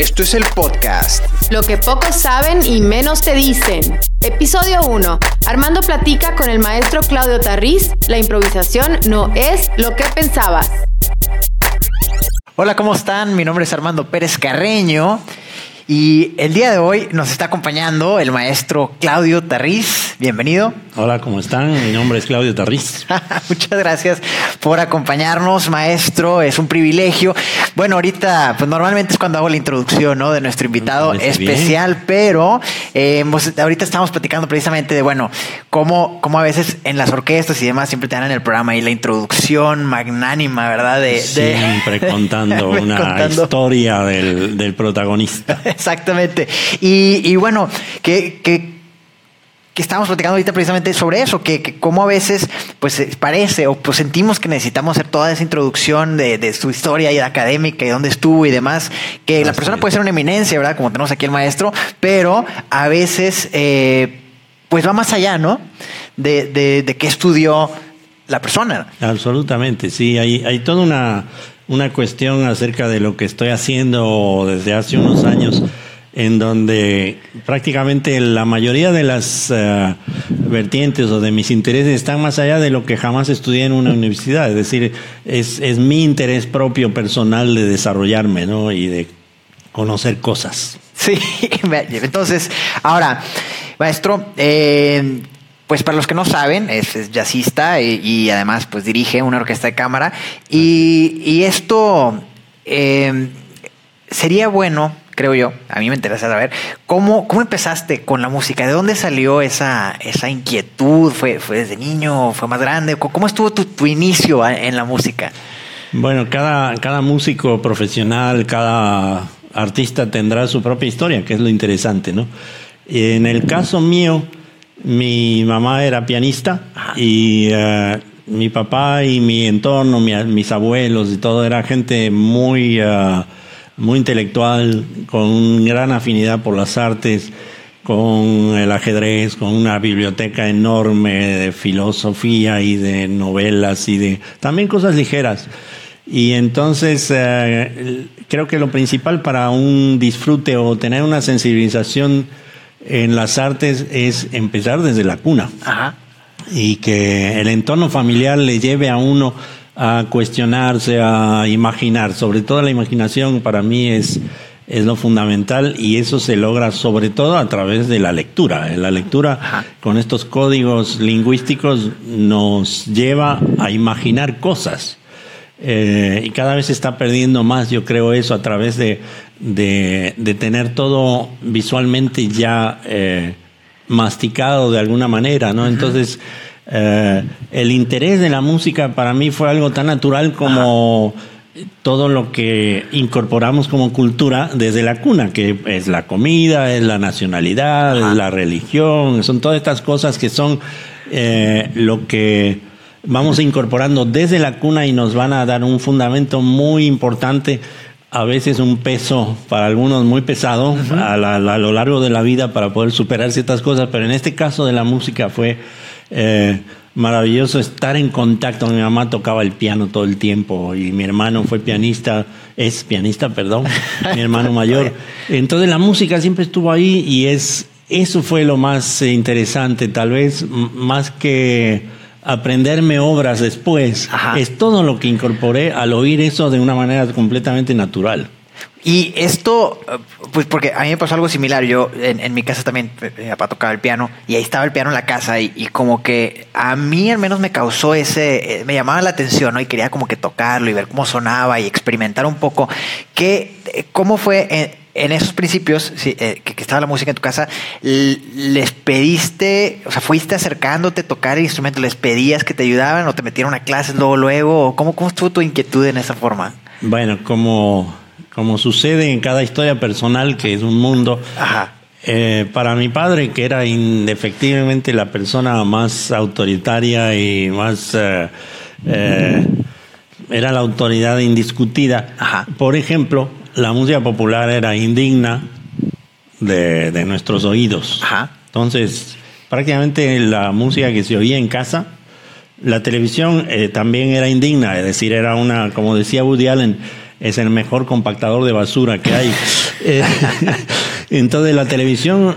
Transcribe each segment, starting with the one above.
Esto es el podcast. Lo que pocos saben y menos te dicen. Episodio 1. Armando platica con el maestro Claudio Tarriz. La improvisación no es lo que pensabas. Hola, ¿cómo están? Mi nombre es Armando Pérez Carreño y el día de hoy nos está acompañando el maestro Claudio Tarriz. Bienvenido. Hola, ¿cómo están? Mi nombre es Claudio Tarriz. Muchas gracias por acompañarnos, maestro. Es un privilegio. Bueno, ahorita, pues normalmente es cuando hago la introducción ¿no? de nuestro invitado especial, pero eh, pues, ahorita estamos platicando precisamente de, bueno, cómo, cómo a veces en las orquestas y demás siempre te dan en el programa ahí la introducción magnánima, ¿verdad? De, siempre contando una historia del, del protagonista. Exactamente. Y, bueno, que, que, estamos platicando ahorita precisamente sobre eso, que, como a veces pues parece o pues sentimos que necesitamos hacer toda esa introducción de, su historia y de académica y dónde estuvo y demás, que la persona puede ser una eminencia, ¿verdad? Como tenemos aquí el maestro, pero a veces eh, pues va más allá, ¿no? De, de, qué estudió la persona. Absolutamente, sí, hay, hay toda una una cuestión acerca de lo que estoy haciendo desde hace unos años, en donde prácticamente la mayoría de las eh, vertientes o de mis intereses están más allá de lo que jamás estudié en una universidad. Es decir, es, es mi interés propio, personal de desarrollarme ¿no? y de conocer cosas. Sí, entonces, ahora, maestro, eh, pues para los que no saben, es, jazzista y, además pues dirige una orquesta de cámara. Y, esto em, sería bueno, creo yo, a mí me interesa saber, ¿cómo, cómo empezaste con la música? ¿De dónde salió esa, esa inquietud? ¿Fue, ¿Fue desde niño? ¿Fue más grande? ¿Cómo estuvo tu, inicio en la música? Bueno, cada, cada músico profesional, cada artista tendrá su propia historia, que es lo interesante, ¿no? En el caso mío, mi mamá era pianista y eh, mi papá y mi entorno, mis abuelos y todo, era gente muy, eh, muy intelectual, con gran afinidad por las artes, con el ajedrez, con una biblioteca enorme de filosofía y de novelas y de también cosas ligeras. Y entonces eh, creo que lo principal para un disfrute o tener una sensibilización en las artes es empezar desde la cuna. Y que el entorno familiar le lleve a uno a cuestionarse, a imaginar. Sobre todo la imaginación para mí es, es lo fundamental y eso se logra sobre todo a través de la lectura. La lectura con estos códigos lingüísticos nos lleva a imaginar cosas. Eh, y cada vez se está perdiendo más, yo creo, eso a través de, de, tener todo visualmente ya eh, masticado de alguna manera, ¿no? Entonces, eh, el interés de la música para mí fue algo tan natural como todo lo que incorporamos como cultura desde la cuna, que es la comida, es la nacionalidad, es la religión, son todas estas cosas que son lo que vamos incorporando desde la cuna y nos van a dar un fundamento muy importante, a veces un peso para algunos muy pesado a, lo largo de la vida para poder superar ciertas cosas, pero en este caso de la música fue eh, maravilloso estar en contacto. Mi mamá tocaba el piano todo el tiempo y mi hermano fue pianista, es pianista, perdón, mi hermano mayor. Entonces la música siempre estuvo ahí y es eso fue lo más interesante, tal vez más que aprenderme obras después. Es todo lo que incorporé al oír eso de una manera completamente natural. Y esto, pues porque a mí me pasó algo similar. Yo en, mi casa también, mi papá tocaba el piano y ahí estaba el piano en la casa y, como que a mí al menos me causó ese, eh, me llamaba la atención ¿no? y quería como que tocarlo y ver cómo sonaba y experimentar un poco. ¿Qué, eh, ¿Cómo fue eh, en esos principios, eh, que, estaba la música en tu casa, les pediste, o sea, fuiste acercándote a tocar el instrumento, les pedías que te ayudaban o te metieron a clases luego, luego, ¿cómo, cómo estuvo tu inquietud en esa forma? Bueno, como, como sucede en cada historia personal, que es un mundo, eh, para mi padre, que era indefectiblemente la persona más autoritaria y más... Eh, era la autoridad indiscutida. Por ejemplo, la música popular era indigna de, nuestros oídos. Entonces, prácticamente la música que se oía en casa, la televisión eh, también era indigna, es decir, era una, como decía Woody Allen, es el mejor compactador de basura que hay. Eh, entonces la televisión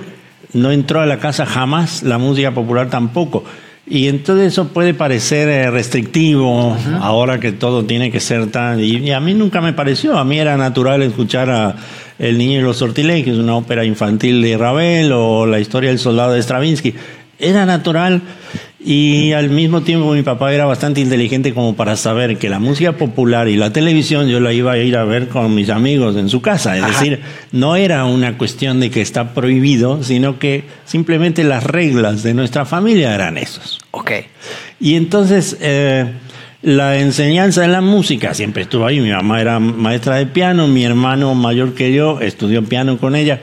no entró a la casa jamás, la música popular tampoco. Y entonces eso puede parecer eh, restrictivo ahora que todo tiene que ser tan... Y, a mí nunca me pareció, a mí era natural escuchar a El Niño y los Sortilegios, una ópera infantil de Ravel o la historia del soldado de Stravinsky. Era natural y al mismo tiempo mi papá era bastante inteligente como para saber que la música popular y la televisión yo la iba a ir a ver con mis amigos en su casa. Es decir, no era una cuestión de que está prohibido, sino que simplemente las reglas de nuestra familia eran esos. Ok. Y entonces eh, la enseñanza de la música siempre estuvo ahí. Mi mamá era maestra de piano, mi hermano mayor que yo estudió piano con ella.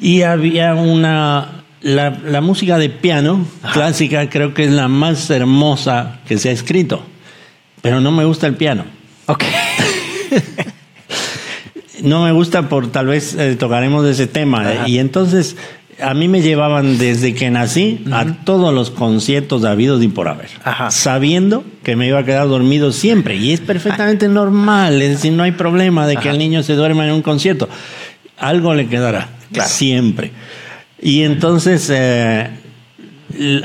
Y había una la, música de piano clásica creo que es la más hermosa que se ha escrito, pero no me gusta el piano. Ok. no me gusta por tal vez eh, tocaremos ese tema. Eh, y entonces a mí me llevaban desde que nací a todos los conciertos habidos y por haber, sabiendo que me iba a quedar dormido siempre. Y es perfectamente normal, es decir, no hay problema de que el niño se duerma en un concierto. Algo le quedará, siempre. Y entonces, eh,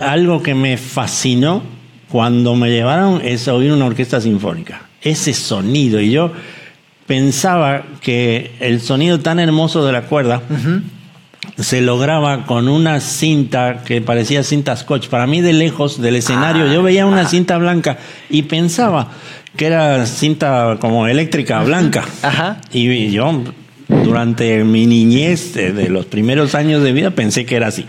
algo que me fascinó cuando me llevaron es oír una orquesta sinfónica. Ese sonido. Y yo pensaba que el sonido tan hermoso de la cuerda se lograba con una cinta que parecía cinta scotch. Para mí, de lejos del escenario, yo veía una ah. cinta blanca y pensaba que era cinta como eléctrica blanca. Y yo durante mi niñez, de, los primeros años de vida, pensé que era así.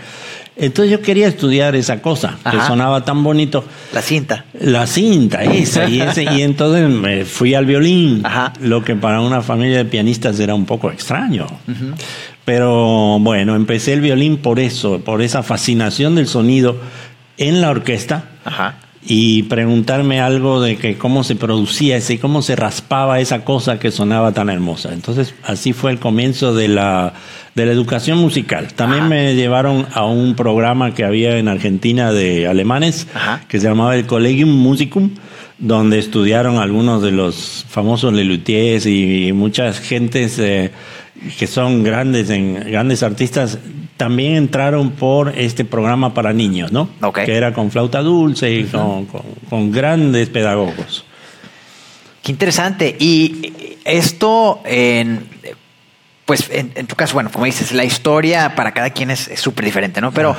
Entonces yo quería estudiar esa cosa que sonaba tan bonito. La cinta. La cinta, esa. y, ese, y entonces me fui al violín, lo que para una familia de pianistas era un poco extraño. Pero bueno, empecé el violín por eso, por esa fascinación del sonido en la orquesta. Ajá y preguntarme algo de que cómo se producía ese, cómo se raspaba esa cosa que sonaba tan hermosa. Entonces, así fue el comienzo de la, de la educación musical. También me llevaron a un programa que había en Argentina de alemanes, que se llamaba el Collegium Musicum, donde estudiaron algunos de los famosos Lelutiers y, muchas gentes eh, que son grandes, en, grandes artistas también entraron por este programa para niños, ¿no? Que era con flauta dulce y con, grandes pedagogos. Qué interesante. Y esto, en, pues en, tu caso, bueno, como dices, la historia para cada quien es súper diferente, ¿no? Pero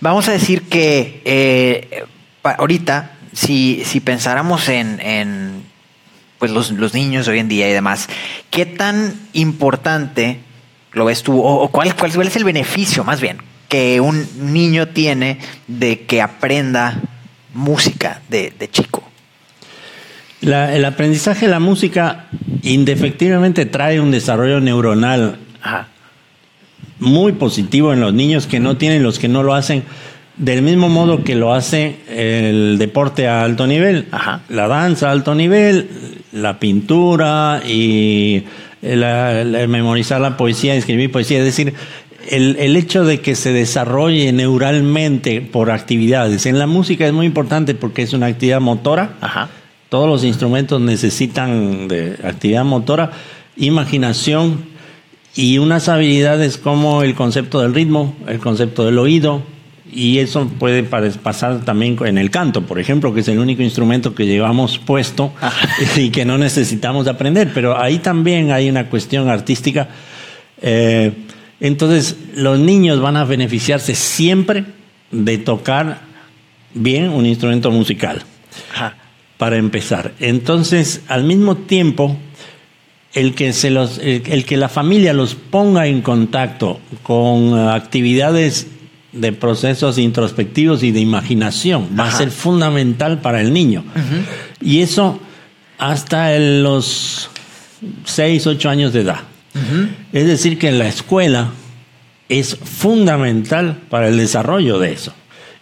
vamos a decir que eh, ahorita, si, si pensáramos en, pues los, los niños hoy en día y demás, ¿qué tan importante lo ves tú? ¿O, cuál, cuál, es el beneficio, más bien, que un niño tiene de que aprenda música de, chico? el aprendizaje de la música indefectiblemente trae un desarrollo neuronal muy positivo en los niños que no tienen, los que no lo hacen, del mismo modo que lo hace el deporte a alto nivel, la danza a alto nivel, la pintura y el, memorizar la poesía, escribir poesía, es decir, el, el, hecho de que se desarrolle neuralmente por actividades. En la música es muy importante porque es una actividad motora. Todos los instrumentos necesitan de actividad motora, imaginación y unas habilidades como el concepto del ritmo, el concepto del oído, y eso puede pasar también en el canto, por ejemplo, que es el único instrumento que llevamos puesto y que no necesitamos aprender. Pero ahí también hay una cuestión artística. Eh, entonces, los niños van a beneficiarse siempre de tocar bien un instrumento musical, para empezar. Entonces, al mismo tiempo, el que, se los, el que la familia los ponga en contacto con actividades de procesos introspectivos y de imaginación. Va a ser fundamental para el niño. Y eso hasta los 6, 8 años de edad. Es decir, que la escuela es fundamental para el desarrollo de eso.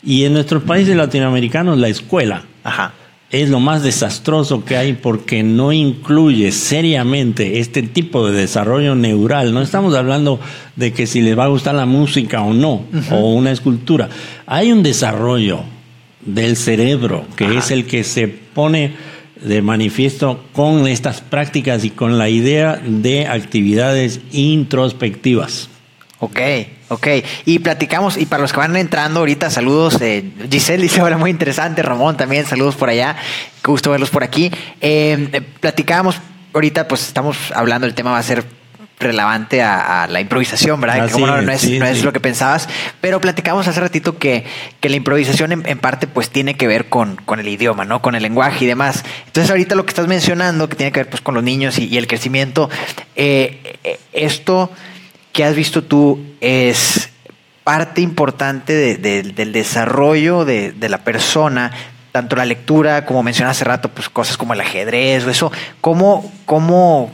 Y en nuestros países latinoamericanos la escuela Ajá es lo más desastroso que hay porque no incluye seriamente este tipo de desarrollo neural. No estamos hablando de que si les va a gustar la música o no, o una escultura. Hay un desarrollo del cerebro que es el que se pone de manifiesto con estas prácticas y con la idea de actividades introspectivas. Ok, ok. Y platicamos, y para los que van entrando ahorita, saludos. Eh, Giselle dice, hola, muy interesante. Ramón también, saludos por allá. Qué gusto verlos por aquí. Eh, eh, platicábamos, ahorita pues estamos hablando, el tema va a ser relevante a, la improvisación, ¿verdad? que no, es, no es lo que pensabas, pero platicamos hace ratito que, que la improvisación en, parte pues tiene que ver con, con, el idioma, ¿no? Con el lenguaje y demás. Entonces ahorita lo que estás mencionando, que tiene que ver pues con los niños y, el crecimiento, esto que has visto tú es parte importante del desarrollo de, la persona, tanto la lectura, como mencioné hace rato, pues cosas como el ajedrez o eso, ¿cómo, cómo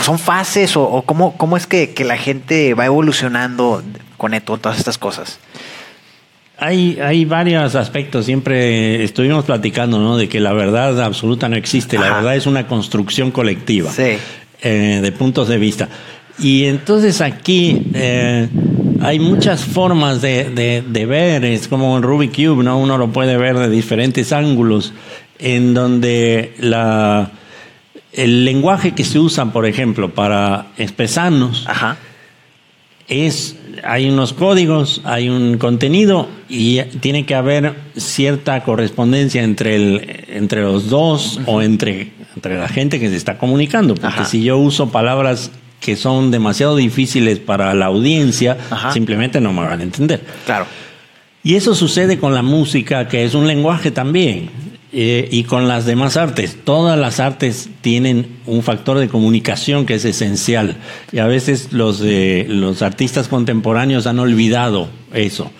son fases o, cómo, cómo, es que, la gente va evolucionando con esto, todas estas cosas? Hay, hay varios aspectos, siempre estuvimos platicando, ¿no? De que la verdad absoluta no existe, la verdad es una construcción colectiva eh, de puntos de vista. Y entonces aquí eh, hay muchas formas de, de, ver, es como un Rubik Cube, ¿no? Uno lo puede ver de diferentes ángulos, en donde la, el lenguaje que se usa, por ejemplo, para expresarnos, es hay unos códigos, hay un contenido y tiene que haber cierta correspondencia entre, el, entre los dos o entre, entre la gente que se está comunicando. Porque si yo uso palabras que son demasiado difíciles para la audiencia, simplemente no me van a entender. Claro. Y eso sucede con la música, que es un lenguaje también, eh, y con las demás artes. Todas las artes tienen un factor de comunicación que es esencial. Y a veces los, eh, los artistas contemporáneos han olvidado eso.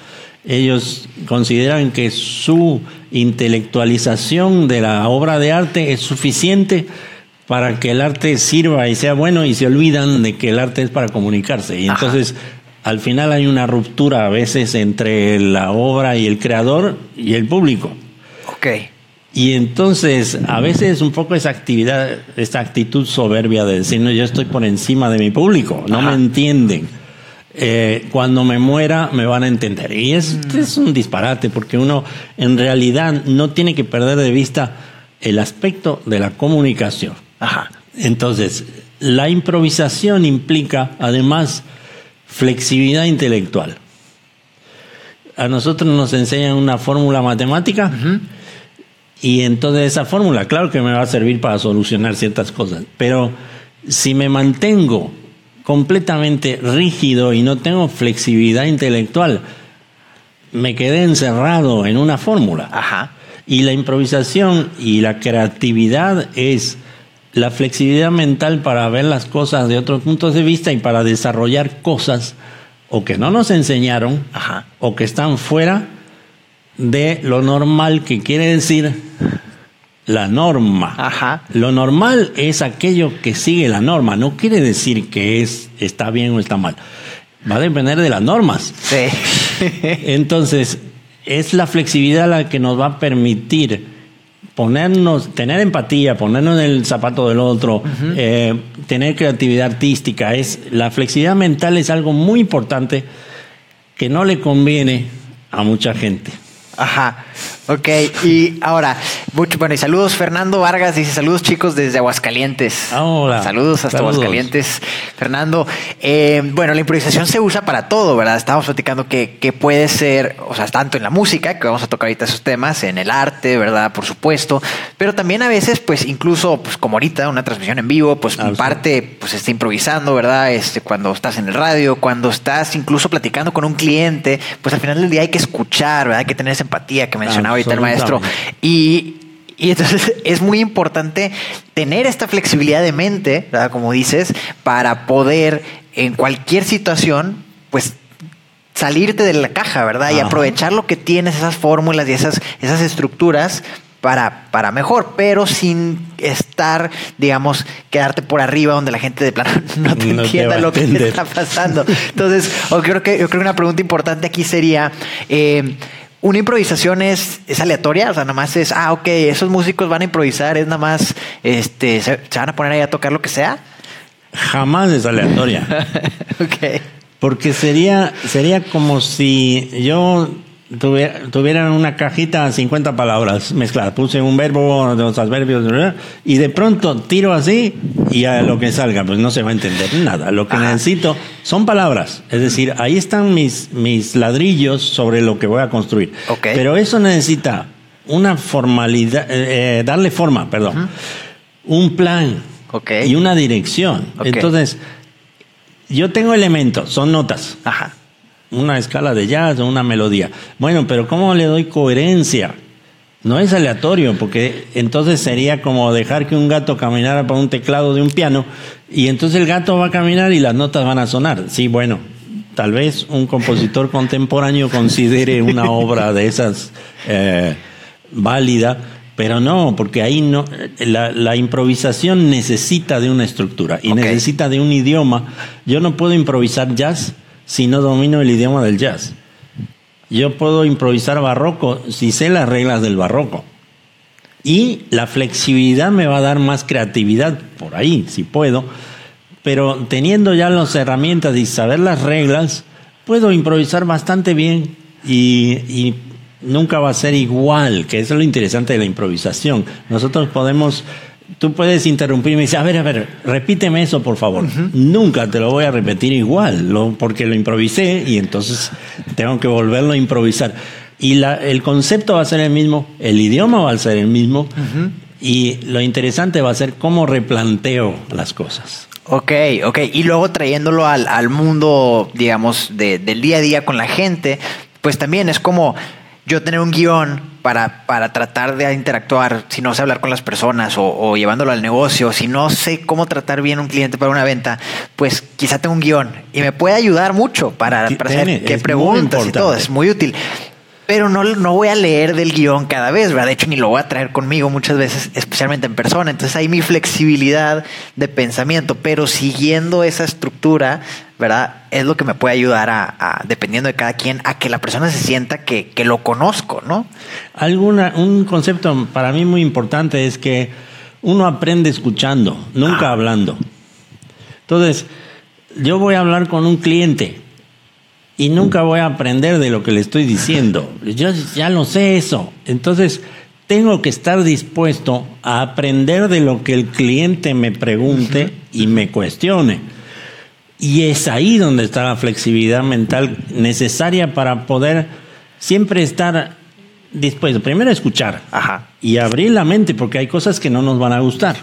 Ellos consideran que su intelectualización de la obra de arte es suficiente para que el arte sirva y sea bueno y se olvidan de que el arte es para comunicarse. Y entonces al final hay una ruptura a veces entre la obra y el creador y el público. Ok. Y entonces a veces un poco esa actividad, esta actitud soberbia de decir, no, yo estoy por encima de mi público, no me entienden. Eh, cuando me muera me van a entender. Y es, mm. es un disparate porque uno en realidad no tiene que perder de vista el aspecto de la comunicación. Entonces, la improvisación implica además flexibilidad intelectual. A nosotros nos enseñan una fórmula matemática y entonces esa fórmula, claro que me va a servir para solucionar ciertas cosas, pero si me mantengo completamente rígido y no tengo flexibilidad intelectual, me quedé encerrado en una fórmula. Y la improvisación y la creatividad es la flexibilidad mental para ver las cosas de otros puntos de vista y para desarrollar cosas o que no nos enseñaron o que están fuera de lo normal que quiere decir la norma. Ajá. Lo normal es aquello que sigue la norma, no quiere decir que es está bien o está mal. Va a depender de las normas. Sí. Entonces, es la flexibilidad la que nos va a permitir ponernos, tener empatía, ponernos en el zapato del otro, eh, tener creatividad artística, es la flexibilidad mental es algo muy importante que no le conviene a mucha gente. Ajá. Ok, y ahora, mucho, bueno, y saludos, Fernando Vargas dice saludos chicos desde Aguascalientes. Hola. Saludos hasta Aguascalientes, Fernando. Eh, bueno, la improvisación se usa para todo, ¿verdad? Estamos platicando que, que, puede ser, o sea, tanto en la música, que vamos a tocar ahorita esos temas, en el arte, ¿verdad? Por supuesto, pero también a veces, pues incluso, pues como ahorita, una transmisión en vivo, pues en parte, pues está improvisando, ¿verdad? Este, cuando estás en el radio, cuando estás incluso platicando con un cliente, pues al final del día hay que escuchar, ¿verdad? Hay que tener esa empatía que mencionaba ahorita el maestro. Y, entonces es muy importante tener esta flexibilidad de mente, como dices, para poder en cualquier situación, pues salirte de la caja, ¿verdad? Y aprovechar lo que tienes, esas fórmulas y esas, esas estructuras para, para mejor, pero sin estar, digamos, quedarte por arriba donde la gente de plano no te entienda lo que está pasando. Entonces, yo creo que yo creo que una pregunta importante aquí sería eh, una improvisación es, es aleatoria, o sea, nada más es, ah, ok, esos músicos van a improvisar, es nada más, este, se, van a poner ahí a tocar lo que sea. Jamás es aleatoria. ok. Porque sería, sería como si yo tuvieran una cajita 50 palabras mezcladas. Puse un verbo, dos adverbios, y de pronto tiro así y a lo que salga, pues no se va a entender nada. Lo que necesito son palabras. Es decir, ahí están mis, mis ladrillos sobre lo que voy a construir. Pero eso necesita una formalidad, eh, eh, darle forma, perdón, un plan y una dirección. Entonces, yo tengo elementos, son notas. Ajá una escala de jazz o una melodía. Bueno, pero ¿cómo le doy coherencia? No es aleatorio, porque entonces sería como dejar que un gato caminara por un teclado de un piano y entonces el gato va a caminar y las notas van a sonar. Sí, bueno, tal vez un compositor contemporáneo considere una obra de esas eh, válida, pero no, porque ahí no, la, improvisación necesita de una estructura y necesita de un idioma. Yo no puedo improvisar jazz si no domino el idioma del jazz. Yo puedo improvisar barroco si sé las reglas del barroco. Y la flexibilidad me va a dar más creatividad por ahí, si puedo. Pero teniendo ya las herramientas y saber las reglas, puedo improvisar bastante bien y, y nunca va a ser igual, que eso es lo interesante de la improvisación. Nosotros podemos tú puedes interrumpirme y decir, a ver, a ver, repíteme eso, por favor. Nunca te lo voy a repetir igual, porque lo improvisé y entonces tengo que volverlo a improvisar. Y la, el concepto va a ser el mismo, el idioma va a ser el mismo, y lo interesante va a ser cómo replanteo las cosas. Ok, ok. Y luego trayéndolo al, al mundo, digamos, de, del día a día con la gente, pues también es como yo tener un guion para, para tratar de interactuar, si no sé hablar con las personas o, llevándolo al negocio, si no sé cómo tratar bien un cliente para una venta, pues quizá tengo un guion y me puede ayudar mucho para, para hacer qué preguntas y todo, es muy útil pero no, no voy a leer del guion cada vez, ¿verdad? De hecho, ni lo voy a traer conmigo muchas veces, especialmente en persona. Entonces hay mi flexibilidad de pensamiento, pero siguiendo esa estructura, ¿verdad? Es lo que me puede ayudar a, dependiendo de cada quien, a que la persona se sienta que, que lo conozco, ¿no? Alguna, un concepto para mí muy importante es que uno aprende escuchando, nunca ah. hablando. Entonces, yo voy a hablar con un cliente y nunca voy a aprender de lo que le estoy diciendo. Yo ya lo sé eso. Entonces, tengo que estar dispuesto a aprender de lo que el cliente me pregunte y me cuestione. Y es ahí donde está la flexibilidad mental necesaria para poder siempre estar dispuesto. Primero escuchar y abrir la mente porque hay cosas que no nos van a gustar.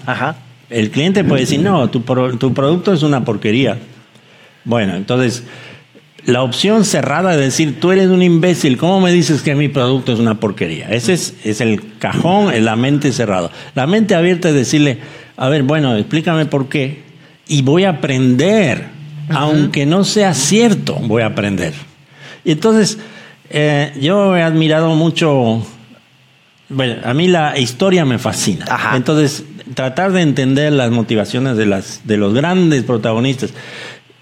El cliente puede decir, no, tu, tu producto es una porquería. Bueno, entonces la opción cerrada de decir, tú eres un imbécil, ¿cómo me dices que mi producto es una porquería? Ese es, es el cajón, es la mente cerrada. La mente abierta es decirle, a ver, bueno, explícame por qué. Y voy a aprender, aunque no sea cierto, voy a aprender. Y entonces, eh, yo he admirado mucho, bueno, a mí la historia me fascina. Entonces, tratar de entender las motivaciones de, las, de los grandes protagonistas.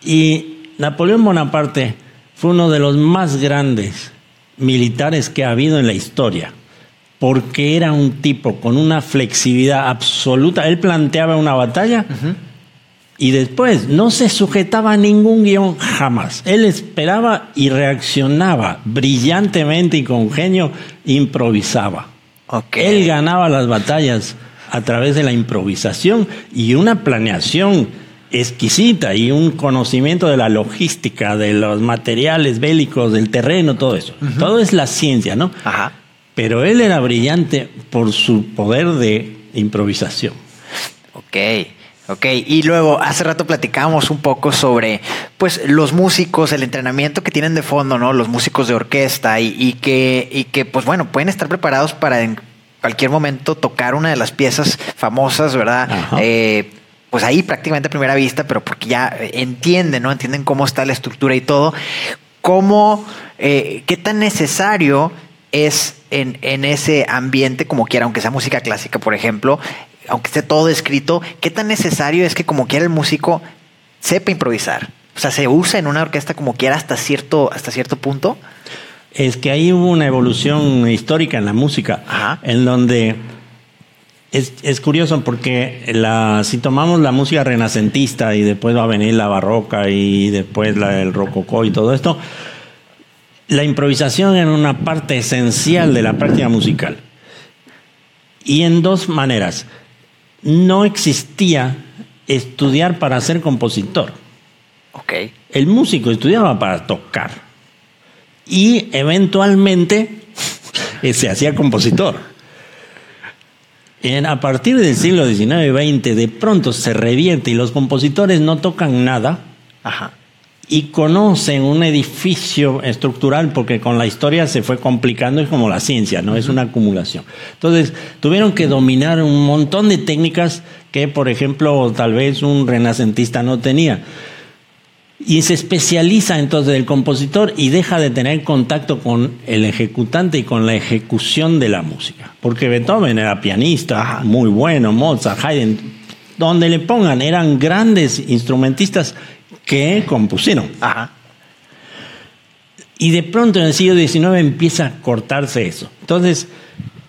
Y Napoleón Bonaparte fue uno de los más grandes militares que ha habido en la historia, porque era un tipo con una flexibilidad absoluta. Él planteaba una batalla y después no se sujetaba a ningún guion jamás. Él esperaba y reaccionaba brillantemente y con genio, improvisaba. Él ganaba las batallas a través de la improvisación y una planeación exquisita y un conocimiento de la logística, de los materiales bélicos, del terreno, todo eso. Todo es la ciencia, ¿no? Ajá. Pero él era brillante por su poder de improvisación. Ok. Ok, y luego hace rato platicábamos un poco sobre pues los músicos, el entrenamiento que tienen de fondo, ¿no? Los músicos de orquesta y, que, y que pues bueno, pueden estar preparados para en cualquier momento tocar una de las piezas famosas, ¿verdad? Eh, pues ahí prácticamente a primera vista, pero porque ya entienden, ¿no? Entienden cómo está la estructura y todo. ¿Cómo, eh, qué tan necesario es en, en, ese ambiente, como quiera, aunque sea música clásica, por ejemplo, aunque esté todo escrito, qué tan necesario es que como quiera el músico sepa improvisar? O sea, ¿se usa en una orquesta como quiera hasta cierto, hasta cierto punto? Es que ahí hubo una evolución histórica en la música, en donde es, es, curioso porque la, si tomamos la música renacentista y después va a venir la barroca y después la, el rococó y todo esto, la improvisación era una parte esencial de la práctica musical. Y en dos maneras. No existía estudiar para ser compositor. Ok. El músico estudiaba para tocar. Y eventualmente se hacía compositor. En, a partir del siglo XIX y XX, de pronto se revierte y los compositores no tocan nada Ajá. y conocen un edificio estructural porque con la historia se fue complicando, es como la ciencia, ¿no? Es una acumulación. Entonces, tuvieron que dominar un montón de técnicas que, por ejemplo, tal vez un renacentista no tenía. Y se especializa entonces el compositor y deja de tener contacto con el ejecutante y con la ejecución de la música. Porque Beethoven era pianista, muy bueno, Mozart, Haydn, donde le pongan, eran grandes instrumentistas que compusieron. Ajá. Y de pronto en el siglo XIX empieza a cortarse eso. Entonces,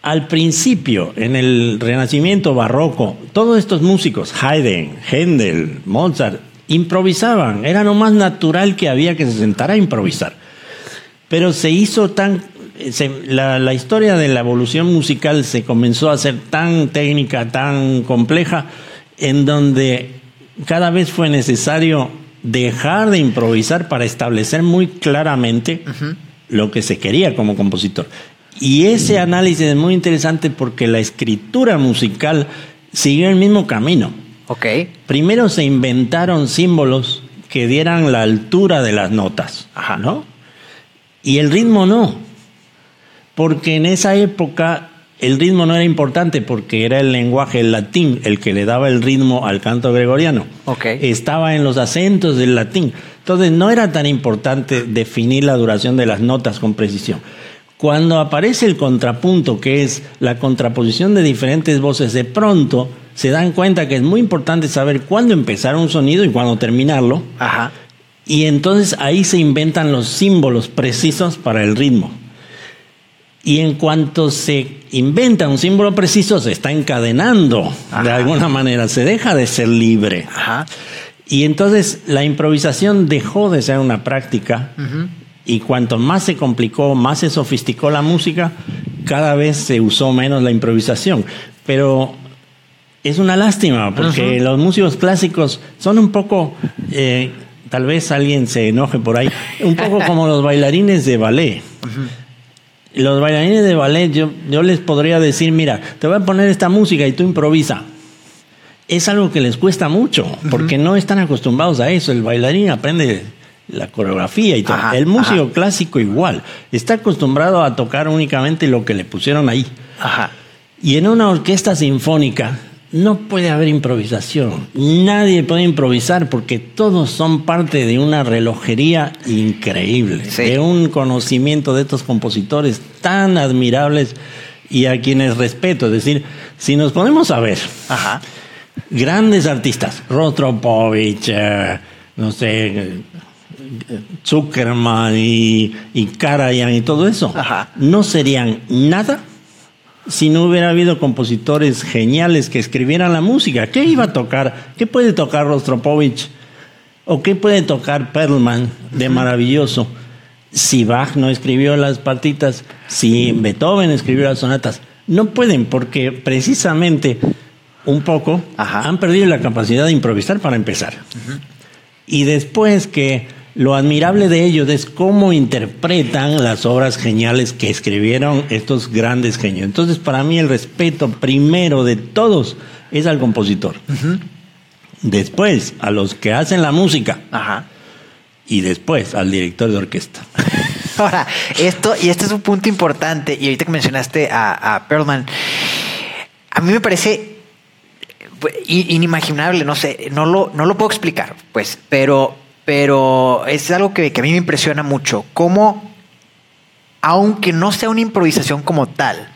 al principio, en el Renacimiento barroco, todos estos músicos, Haydn, Händel, Mozart, improvisaban. Era lo más natural que había que se sentara a improvisar. Pero se hizo tan... se- la, la historia de la evolución musical se comenzó a hacer tan técnica, tan compleja, en donde cada vez fue necesario dejar de improvisar para establecer muy claramente lo que se quería como compositor. Y ese análisis es muy interesante porque la escritura musical siguió el mismo camino. Ok. Primero se inventaron símbolos que dieran la altura de las notas, Ajá. ¿no? Y el ritmo no. Porque en esa época el ritmo no era importante porque era el lenguaje el latín el que le daba el ritmo al canto gregoriano. Ok. Estaba en los acentos del latín. Entonces no era tan importante definir la duración de las notas con precisión. Cuando aparece el contrapunto, que es la contraposición de diferentes voces, de pronto se dan cuenta que es muy importante saber cuándo empezar un sonido y cuándo terminarlo. Ajá. Y entonces ahí se inventan los símbolos precisos para el ritmo. Y en cuanto se inventa un símbolo preciso, se está encadenando de alguna manera, se deja de ser libre. Ajá. Y entonces la improvisación dejó de ser una práctica y cuanto más se complicó, más se sofisticó la música, cada vez se usó menos la improvisación. Pero es una lástima porque los músicos clásicos son un poco, eh, tal vez alguien se enoje por ahí, un poco como los bailarines de ballet. Los bailarines de ballet, yo, yo les podría decir, mira, te voy a poner esta música y tú improvisa es algo que les cuesta mucho, porque no están acostumbrados a eso. El bailarín aprende la coreografía y todo. Ajá, el músico ajá. clásico igual. Está acostumbrado a tocar únicamente lo que le pusieron ahí. Ajá. Y en una orquesta sinfónica no puede haber improvisación. Nadie puede improvisar porque todos son parte de una relojería increíble, Sí. de un conocimiento de estos compositores tan admirables y a quienes respeto. Es decir, si nos ponemos a ver Ajá. grandes artistas, Rostropovich, eh, no sé, eh, Zuckerman y, y Karajan y todo eso, Ajá. no serían nada si no hubiera habido compositores geniales que escribieran la música. ¿Qué iba a tocar? ¿Qué puede tocar Rostropovich? ¿O qué puede tocar Perlman de maravilloso? Si Bach no escribió las partitas, si Beethoven escribió las sonatas, no pueden porque precisamente un poco Ajá. han perdido la capacidad de improvisar para empezar. Y después que lo admirable de ellos es cómo interpretan las obras geniales que escribieron estos grandes genios. Entonces, para mí el respeto primero de todos es al compositor. Después a los que hacen la música Ajá. y después al director de orquesta. Ahora, esto, y este es un punto importante, y ahorita que mencionaste a, a Perlman, a mí me parece pues, inimaginable, no sé, no lo, no lo puedo explicar, pues, pero, pero es algo que, que a mí me impresiona mucho, cómo, aunque no sea una improvisación como tal,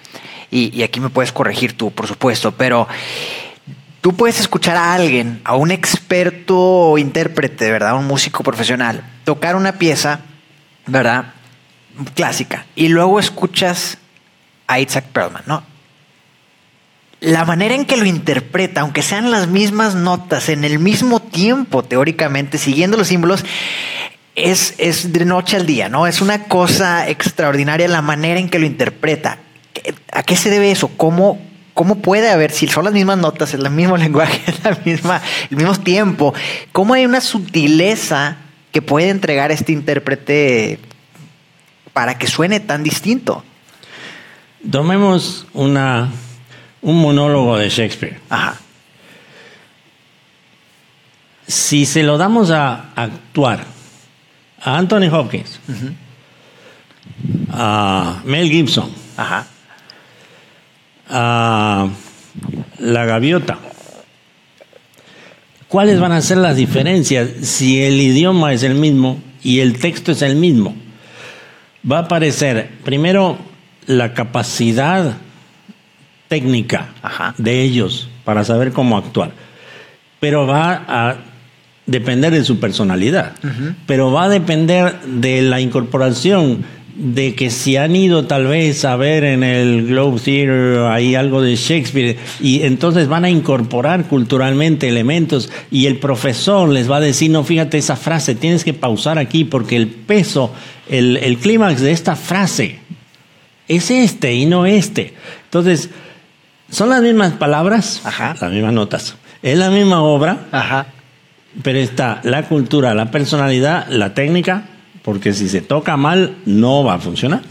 y, y aquí me puedes corregir tú, por supuesto, pero tú puedes escuchar a alguien, a un experto o intérprete, ¿verdad? Un músico profesional, tocar una pieza, ¿verdad? Clásica. Y luego escuchas a Isaac Perlman, ¿no? La manera en que lo interpreta, aunque sean las mismas notas en el mismo tiempo, teóricamente, siguiendo los símbolos, es, es de noche al día, ¿no? Es una cosa extraordinaria la manera en que lo interpreta. ¿A qué se debe eso? ¿Cómo, cómo puede haber, si son las mismas notas, el mismo lenguaje, la misma, el mismo tiempo, cómo hay una sutileza que puede entregar este intérprete para que suene tan distinto? Tomemos una, un monólogo de Shakespeare. Ajá. Si se lo damos a actuar a Anthony Hopkins, a Mel Gibson, Ajá. a La Gaviota, ¿cuáles van a ser las diferencias si el idioma es el mismo y el texto es el mismo? Va a aparecer primero la capacidad técnica Ajá. de ellos para saber cómo actuar, pero va a depender de su personalidad, pero va a depender de la incorporación de que si han ido tal vez a ver en el Globe Theatre ahí algo de Shakespeare y entonces van a incorporar culturalmente elementos y el profesor les va a decir, no, fíjate esa frase, tienes que pausar aquí porque el peso, el, el clímax de esta frase es este y no este. Entonces, son las mismas palabras, Ajá. las mismas notas, es la misma obra, Ajá. pero está la cultura, la personalidad, la técnica, porque si se toca mal no va a funcionar.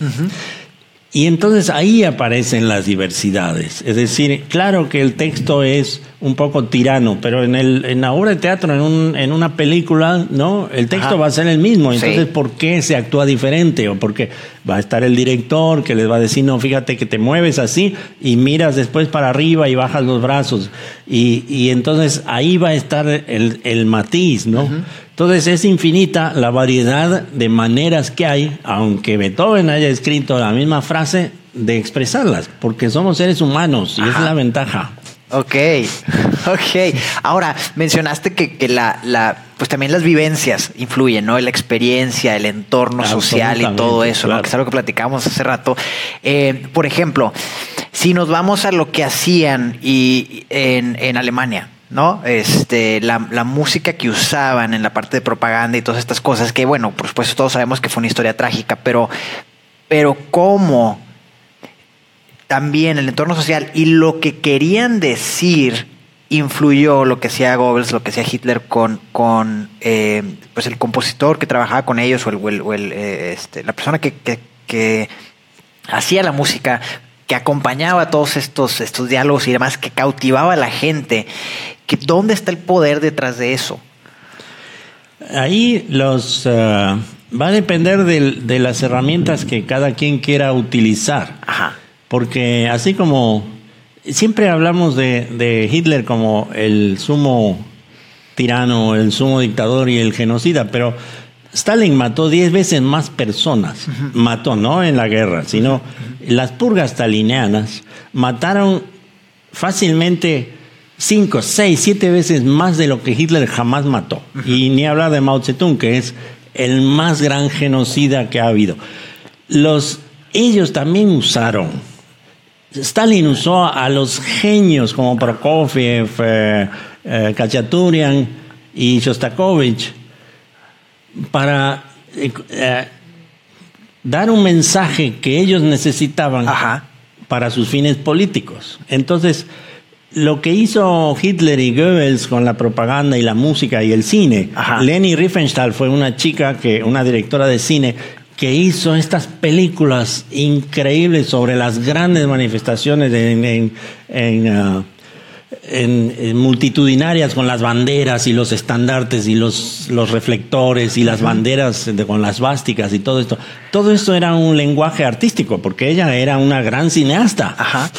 Y entonces ahí aparecen las diversidades. Es decir, claro que el texto es un poco tirano, pero en, el, en la obra de teatro, en, un, en una película, ¿no? El texto Ajá. va a ser el mismo. Sí. Entonces, ¿por qué se actúa diferente? O porque va a estar el director que les va a decir, no, fíjate que te mueves así y miras después para arriba y bajas los brazos. Y, y entonces ahí va a estar el, el matiz, ¿no? Entonces es infinita la variedad de maneras que hay, aunque Beethoven haya escrito la misma frase, de expresarlas, porque somos seres humanos y es la ventaja. Ok, ok. Ahora, mencionaste que, que la, la, pues también las vivencias influyen, ¿no? La experiencia, el entorno social y todo eso, ¿no? Que es algo que platicábamos hace rato. Eh, por ejemplo, si nos vamos a lo que hacían y en, en Alemania, ¿no? Este, la, la música que usaban en la parte de propaganda y todas estas cosas, que bueno, por supuesto todos sabemos que fue una historia trágica, pero, pero cómo también el entorno social y lo que querían decir influyó lo que hacía Goebbels, lo que hacía Hitler con, con eh, pues el compositor que trabajaba con ellos o, el, o el- eh, este, la persona que, que- que hacía la música, que acompañaba todos estos, estos diálogos y demás, que cautivaba a la gente. Que, ¿Dónde está el poder detrás de eso? Ahí los eh, va a depender del- de las herramientas que cada quien quiera utilizar. Ajá. Porque así como siempre hablamos de, de Hitler como el sumo tirano, el sumo dictador y el genocida, pero Stalin mató diez veces más personas. Mató, no en la guerra, sino las purgas stalinianas mataron fácilmente cinco, seis, siete veces más de lo que Hitler jamás mató. Y ni hablar de Mao Zedong, que es el más gran genocida que ha habido. Los, ellos también usaron Stalin usó a los genios como Prokofiev, eh, eh, Khachaturian y Shostakovich para eh, eh, dar un mensaje que ellos necesitaban Ajá. para sus fines políticos. Entonces, lo que hizo Hitler y Goebbels con la propaganda y la música y el cine, Ajá. Leni Riefenstahl fue una chica que, una directora de cine, que hizo estas películas increíbles sobre las grandes manifestaciones en, en- en, ah, en- en multitudinarias con las banderas y los estandartes y los, los reflectores y las banderas de- con las vásticas y todo esto. Todo esto era un lenguaje artístico porque ella era una gran cineasta. Ajá.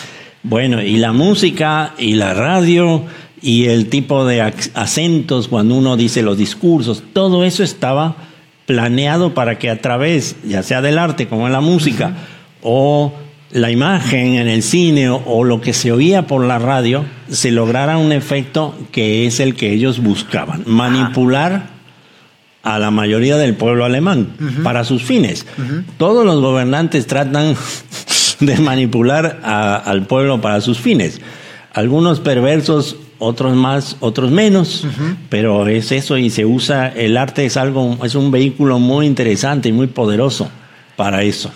Bueno, y la música y la radio y el tipo de ac- acentos cuando uno dice los discursos, todo eso estaba planeado para que a través, ya sea del arte como en la música, o la imagen en el cine o, o lo que se oía por la radio, se lograra un efecto que es el que ellos buscaban, manipular a la mayoría del pueblo alemán para sus fines. Todos los gobernantes tratan de manipular a- al pueblo para sus fines. Algunos perversos otros más, otros menos, pero es eso y se usa, el arte es algo, es un vehículo muy interesante y muy poderoso para eso.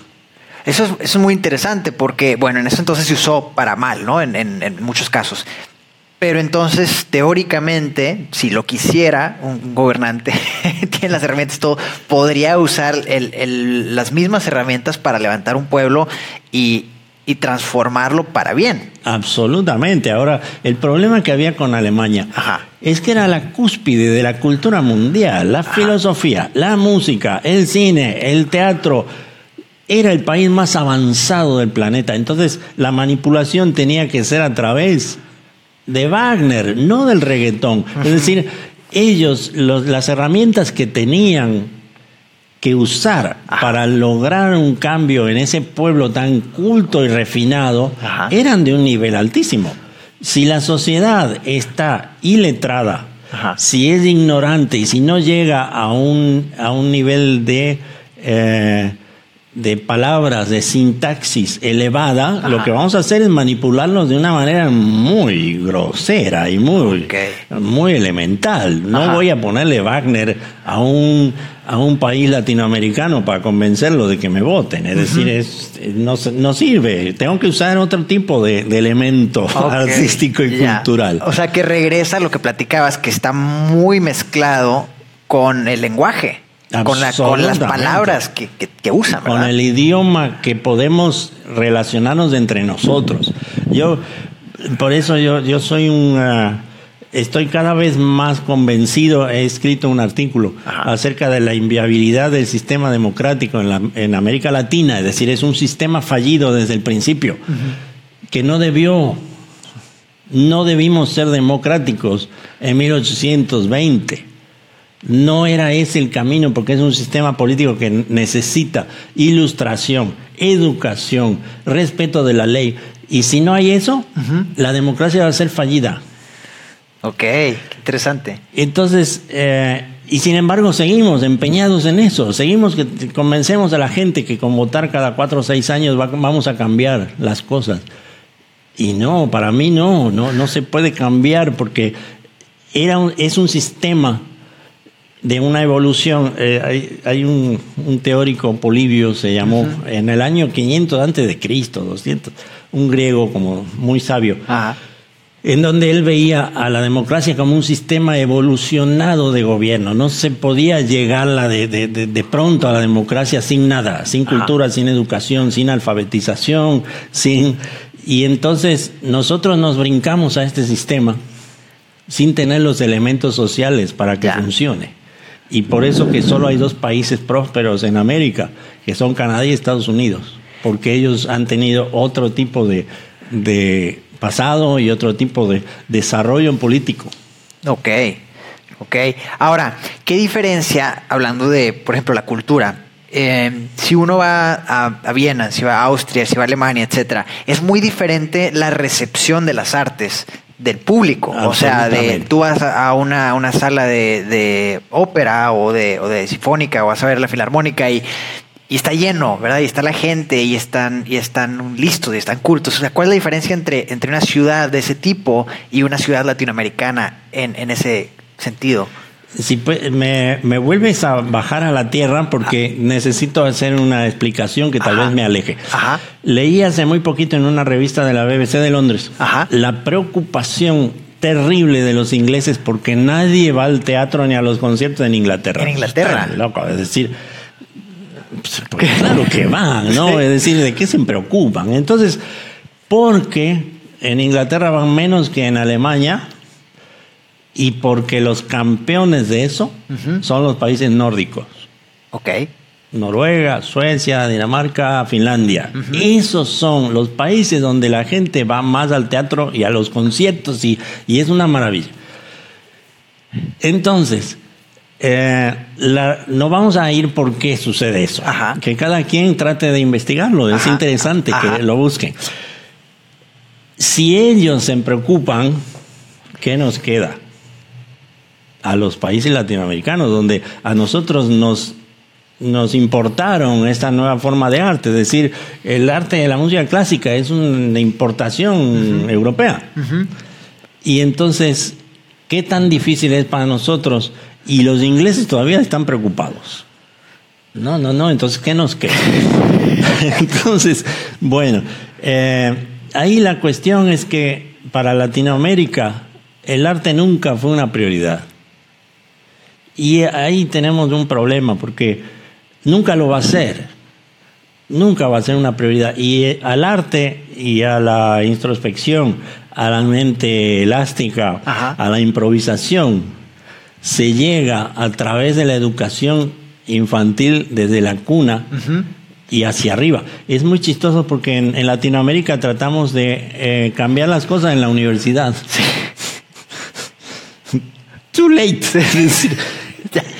Eso es, eso es muy interesante porque, bueno, en ese entonces se usó para mal, ¿no? En, en- en muchos casos. Pero entonces, teóricamente, si lo quisiera, un gobernante tiene las herramientas, todo, podría usar el- el- las mismas herramientas para levantar un pueblo y, y transformarlo para bien. Absolutamente. Ahora, el problema que había con Alemania Ajá. es que era la cúspide de la cultura mundial, la filosofía, la música, el cine, el teatro. Era el país más avanzado del planeta. Entonces, la manipulación tenía que ser a través de Wagner, no del reggaetón. Es decir, ellos, los- las herramientas que tenían que usar para lograr un cambio en ese pueblo tan culto y refinado Ajá. eran de un nivel altísimo. Si la sociedad está iletrada, Ajá. si es ignorante y si no llega a un, a un nivel de, eh, de palabras, de sintaxis elevada, Ajá. lo que vamos a hacer es manipularlos de una manera muy grosera y muy, muy elemental. No Ajá. voy a ponerle Wagner a un, a un país latinoamericano para convencerlo de que me voten. Es decir, es, no, se- no sirve. Tengo que usar otro tipo de, de elemento artístico y cultural. O sea que regresa a lo que platicabas, que está muy mezclado con el lenguaje, con, la, con las palabras que, que- que usan. con el idioma que podemos relacionarnos entre nosotros. Yo, por eso yo, yo soy un, ah, estoy cada vez más convencido, he escrito un artículo Ajá. acerca de la inviabilidad del sistema democrático en, la- en América Latina, es decir, es un sistema fallido desde el principio, que no debió, no debimos ser democráticos en 1820. No era ese el camino porque es un sistema político que necesita ilustración, educación, respeto de la ley. Y si no hay eso, la democracia va a ser fallida. Ok, qué interesante. Entonces, eh, y sin embargo seguimos empeñados en eso, seguimos que convencemos a la gente que con votar cada cuatro o seis años va- vamos a cambiar las cosas. Y no, para mí no, no, no se puede cambiar porque era un- es un sistema de una evolución. Eh, hay hay un, un teórico Polibio, se llamó, en el año 500 antes de Cristo, 200, un griego como muy sabio Ajá. En donde él veía a la democracia como un sistema evolucionado de gobierno. No se podía llegar de, de- de- de pronto a la democracia sin nada, sin cultura, sin educación, sin alfabetización, sin... Y entonces nosotros nos brincamos a este sistema sin tener los elementos sociales para que Ya. funcione. Y por eso que solo hay dos países prósperos en América, que son Canadá y Estados Unidos, porque ellos han tenido otro tipo de, de pasado y otro tipo de desarrollo en político. Ok, ok. Ahora, ¿qué diferencia, hablando de, por ejemplo, la cultura? eh, si uno va a, a Viena, si va a Austria, si va a Alemania, etcétera, es muy diferente la recepción de las artes del público. O sea, de, tú vas a una, una sala de, de ópera o de, o de sinfónica o vas a ver la filarmónica y, y está lleno, ¿verdad? Y está la gente y están, y están listos y están cultos. O sea, ¿cuál es la diferencia entre, entre una ciudad de ese tipo y una ciudad latinoamericana en, en ese sentido? Si pue- me, me vuelves a bajar a la tierra porque necesito hacer una explicación que tal Ajá. vez me aleje. Ajá. Leí hace muy poquito en una revista de la BBC de Londres Ajá. la preocupación terrible de los ingleses porque nadie va al teatro ni a los conciertos en Inglaterra. En Inglaterra. Locos, es decir, pues, pues, claro que van, ¿no? Es decir, ¿de qué se preocupan? Entonces, porque en Inglaterra van menos que en Alemania y porque los campeones de eso son los países nórdicos. Ok. Noruega, Suecia, Dinamarca, Finlandia. Esos son los países donde la gente va más al teatro y a los conciertos y, y es una maravilla. Entonces, eh, la- no vamos a ir por qué sucede eso. Ajá. Que cada quien trate de investigarlo. Es interesante Ajá. que lo busquen. Si ellos se preocupan, ¿qué nos queda? A los países latinoamericanos, donde a nosotros nos, nos importaron esta nueva forma de arte. Es decir, el arte de la música clásica es una importación europea. Y entonces, ¿qué tan difícil es para nosotros? Y los ingleses todavía están preocupados. No, no, no, entonces, ¿qué nos queda? entonces, bueno, eh, ahí la cuestión es que para Latinoamérica el arte nunca fue una prioridad. Y ahí tenemos un problema porque nunca lo va a ser. Nunca va a ser una prioridad. Y eh, al arte y a la introspección, a la mente elástica, a la improvisación, se llega a través de la educación infantil desde la cuna y hacia arriba. Es muy chistoso porque en, Latinoamérica tratamos de eh, cambiar las cosas en la universidad. Too late.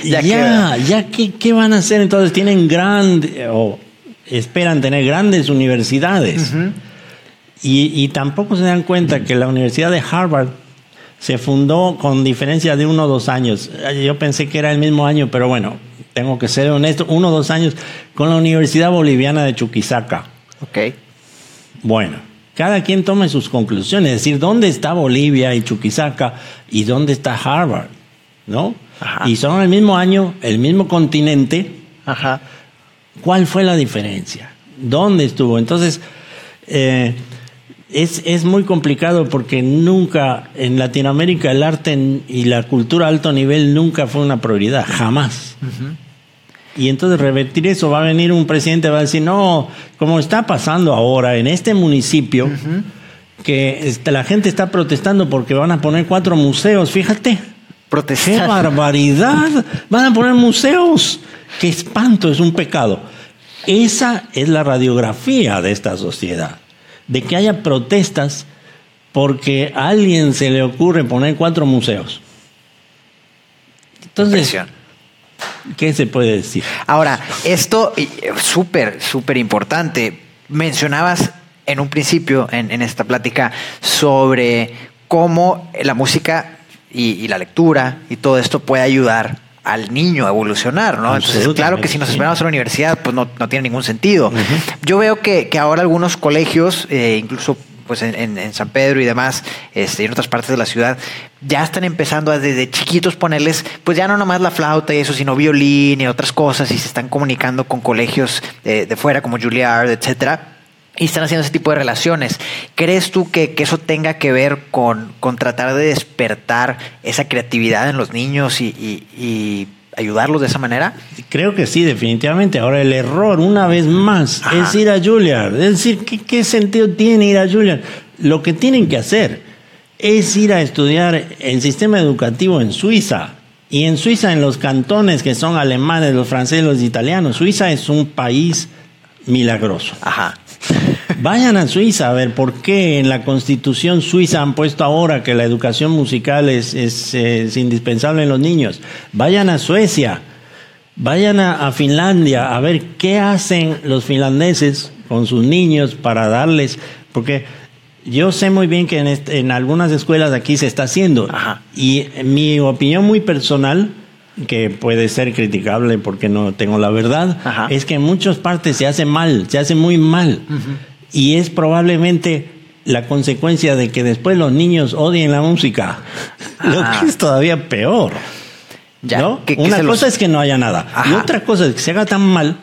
ya, ya, ya, ¿qué, van a hacer? Entonces tienen grandes, o esperan tener grandes universidades. y, y, tampoco se dan cuenta que la Universidad de Harvard se fundó con diferencia de uno o dos años. Yo pensé que era el mismo año, pero bueno, tengo que ser honesto, uno o dos años con la Universidad Boliviana de Chuquisaca. Ok. Bueno, cada quien tome sus conclusiones, es decir, ¿dónde está Bolivia y Chuquisaca y dónde está Harvard? ¿No? Y son el mismo año, el mismo continente. Ajá. ¿Cuál fue la diferencia? ¿Dónde estuvo? Entonces, eh, es, es, muy complicado porque nunca en Latinoamérica el arte y la cultura a alto nivel nunca fue una prioridad, jamás. Y entonces revertir eso, va a venir un presidente, va a decir, no, como está pasando ahora en este municipio, que este, la gente está protestando porque van a poner cuatro museos, fíjate. Protestar. ¡Qué barbaridad! Van a poner museos. ¡Qué espanto! Es un pecado. Esa es la radiografía de esta sociedad de que haya protestas porque a alguien se le ocurre poner cuatro museos. Entonces, ¿qué se puede decir? Ahora, esto súper, súper importante. Mencionabas en un principio, en, esta plática, sobre cómo la música y, la lectura y todo esto puede ayudar al niño a evolucionar, ¿no? Entonces, claro que si nos esperamos a la universidad, pues no, tiene ningún sentido. Yo veo que, ahora algunos colegios, eh, incluso pues en, San Pedro y demás, este, y en otras partes de la ciudad, ya están empezando a desde chiquitos ponerles, pues ya no nomás la flauta y eso, sino violín y otras cosas, y se están comunicando con colegios de, de fuera como Juilliard, etcétera y están haciendo ese tipo de relaciones. ¿Crees tú que, eso tenga que ver con, con, tratar de despertar esa creatividad en los niños y, ayudarlos de esa manera? Creo que sí, definitivamente. Ahora, el error, una vez más, es ir a Juilliard. Es decir, ¿qué, ¿qué, sentido tiene ir a Juilliard? Lo que tienen que hacer es ir a estudiar el sistema educativo en Suiza. Y en Suiza, en los cantones que son alemanes, los franceses, los italianos, Suiza es un país milagroso. Ajá. Vayan a Suiza a ver por qué en la constitución suiza han puesto ahora que la educación musical es, es, indispensable en los niños. Vayan a Suecia, vayan a, Finlandia a ver qué hacen los finlandeses con sus niños para darles, porque yo sé muy bien que en, en algunas escuelas aquí se está haciendo. Y mi opinión muy personal que puede ser criticable porque no tengo la verdad, es que en muchas partes se hace mal, se hace muy mal. Y es probablemente la consecuencia de que después los niños odien la música, lo que es todavía peor. ¿no? Una cosa es que no haya nada. Y otra cosa es que se haga tan mal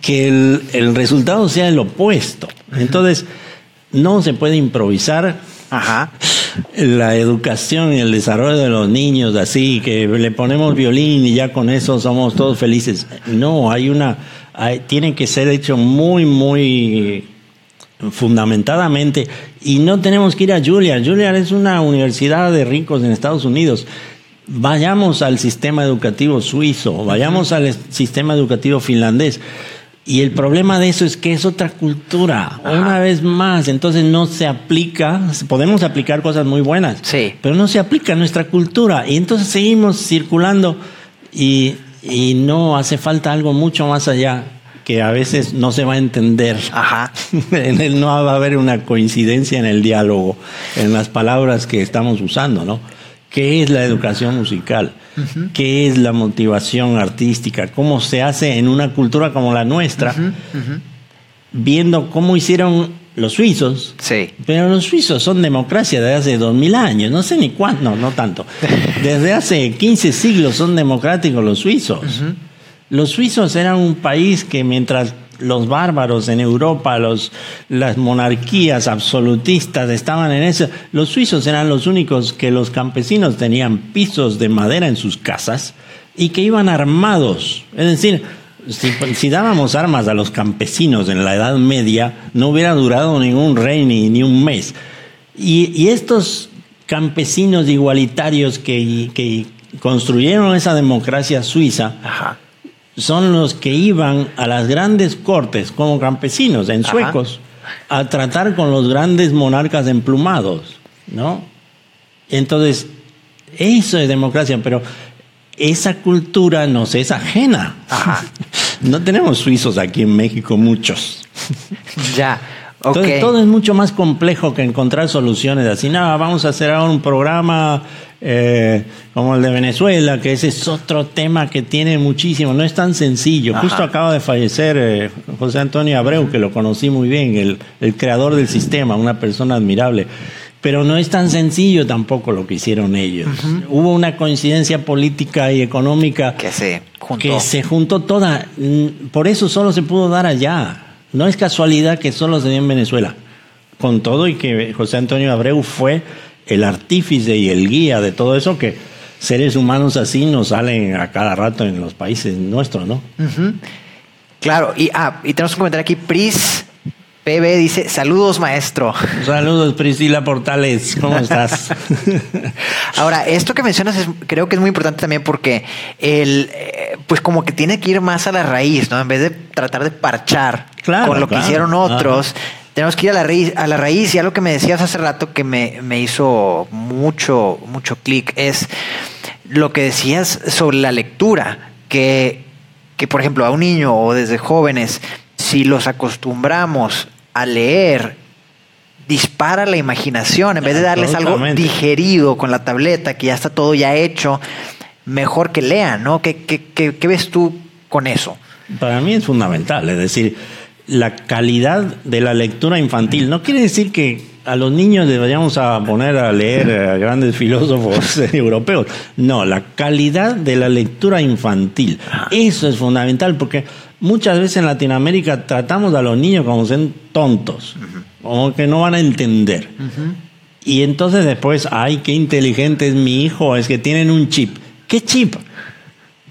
que el, el resultado sea el opuesto. Entonces, no se puede improvisar. Ajá la educación y el desarrollo de los niños, así que le ponemos violín y ya con eso somos todos felices. No, hay una, tiene que ser hecho muy, muy fundamentadamente y no tenemos que ir a Juilliard. Juilliard es una universidad de ricos en Estados Unidos. Vayamos al sistema educativo suizo, vayamos al sistema educativo finlandés. Y el problema de eso es que es otra cultura, una vez más, entonces no se aplica, podemos aplicar cosas muy buenas, sí. pero no se aplica a nuestra cultura y entonces seguimos circulando y, y no hace falta algo mucho más allá que a veces no se va a entender. Ajá. en él no va a haber una coincidencia en el diálogo, en las palabras que estamos usando, ¿no? ¿Qué es la educación musical? ¿Qué es la motivación artística? ¿Cómo se hace en una cultura como la nuestra? Viendo cómo hicieron los suizos. Sí. Pero los suizos son democracia desde hace dos mil años, no sé ni cuánto, no, no tanto. Desde hace 15 siglos son democráticos los suizos. Los suizos eran un país que mientras los bárbaros en Europa, los, las monarquías absolutistas estaban en eso, los suizos eran los únicos que los campesinos tenían pisos de madera en sus casas y que iban armados. Es decir, si, dábamos armas a los campesinos en la Edad Media, no hubiera durado ningún rey ni, ni un mes. Y, y, estos campesinos igualitarios que, que construyeron esa democracia suiza Ajá. Son los que iban a las grandes cortes como campesinos, en Ajá. suecos, a tratar con los grandes monarcas emplumados, ¿no? Entonces, eso es democracia, pero esa cultura nos es ajena. Ajá. No tenemos suizos aquí en México, muchos. Ya. Entonces, todo es mucho más complejo que encontrar soluciones así. Nada, vamos a hacer ahora un programa eh, como el de Venezuela, que ese es otro tema que tiene muchísimo. No es tan sencillo. Ajá. Justo acaba de fallecer eh, José Antonio Abreu, que lo conocí muy bien, el, el creador del sistema, una persona admirable. Pero no es tan sencillo tampoco lo que hicieron ellos. Hubo una coincidencia política y económica que se juntó. que se juntó toda. Mm, Por eso solo se pudo dar allá. No es casualidad que solo se dio en Venezuela. Con todo y que José Antonio Abreu fue el artífice y el guía de todo eso que seres humanos así nos salen a cada rato en los países nuestros, ¿no? Claro, y, ah, y tenemos un comentario aquí, Pris PB dice, saludos maestro. Saludos Priscila Portales, ¿cómo estás? Ahora, esto que mencionas es- creo que es muy importante también porque el, eh, pues como que tiene que ir más a la raíz, ¿no? En vez de tratar de parchar Claro, con lo claro. que hicieron otros. Ajá. Tenemos que ir a la raíz, a la raíz y algo que me decías hace rato que me, me hizo mucho, mucho clic es lo que decías sobre la lectura, que, que por ejemplo a un niño o desde jóvenes, si los acostumbramos a leer, dispara la imaginación, en vez de darles algo digerido con la tableta, que ya está todo ya hecho, mejor que lean, ¿no? ¿Qué, qué, qué- qué ves tú con eso? Para mí es fundamental, es decir, la calidad de la lectura infantil. No quiere decir que a los niños deberíamos a poner a leer a grandes filósofos europeos. No, la calidad de la lectura infantil. Eso es fundamental porque muchas veces en Latinoamérica tratamos a los niños como son tontos, como que no van a entender. Y entonces después, ay, qué inteligente es mi hijo, es que tienen un chip. ¿Qué chip?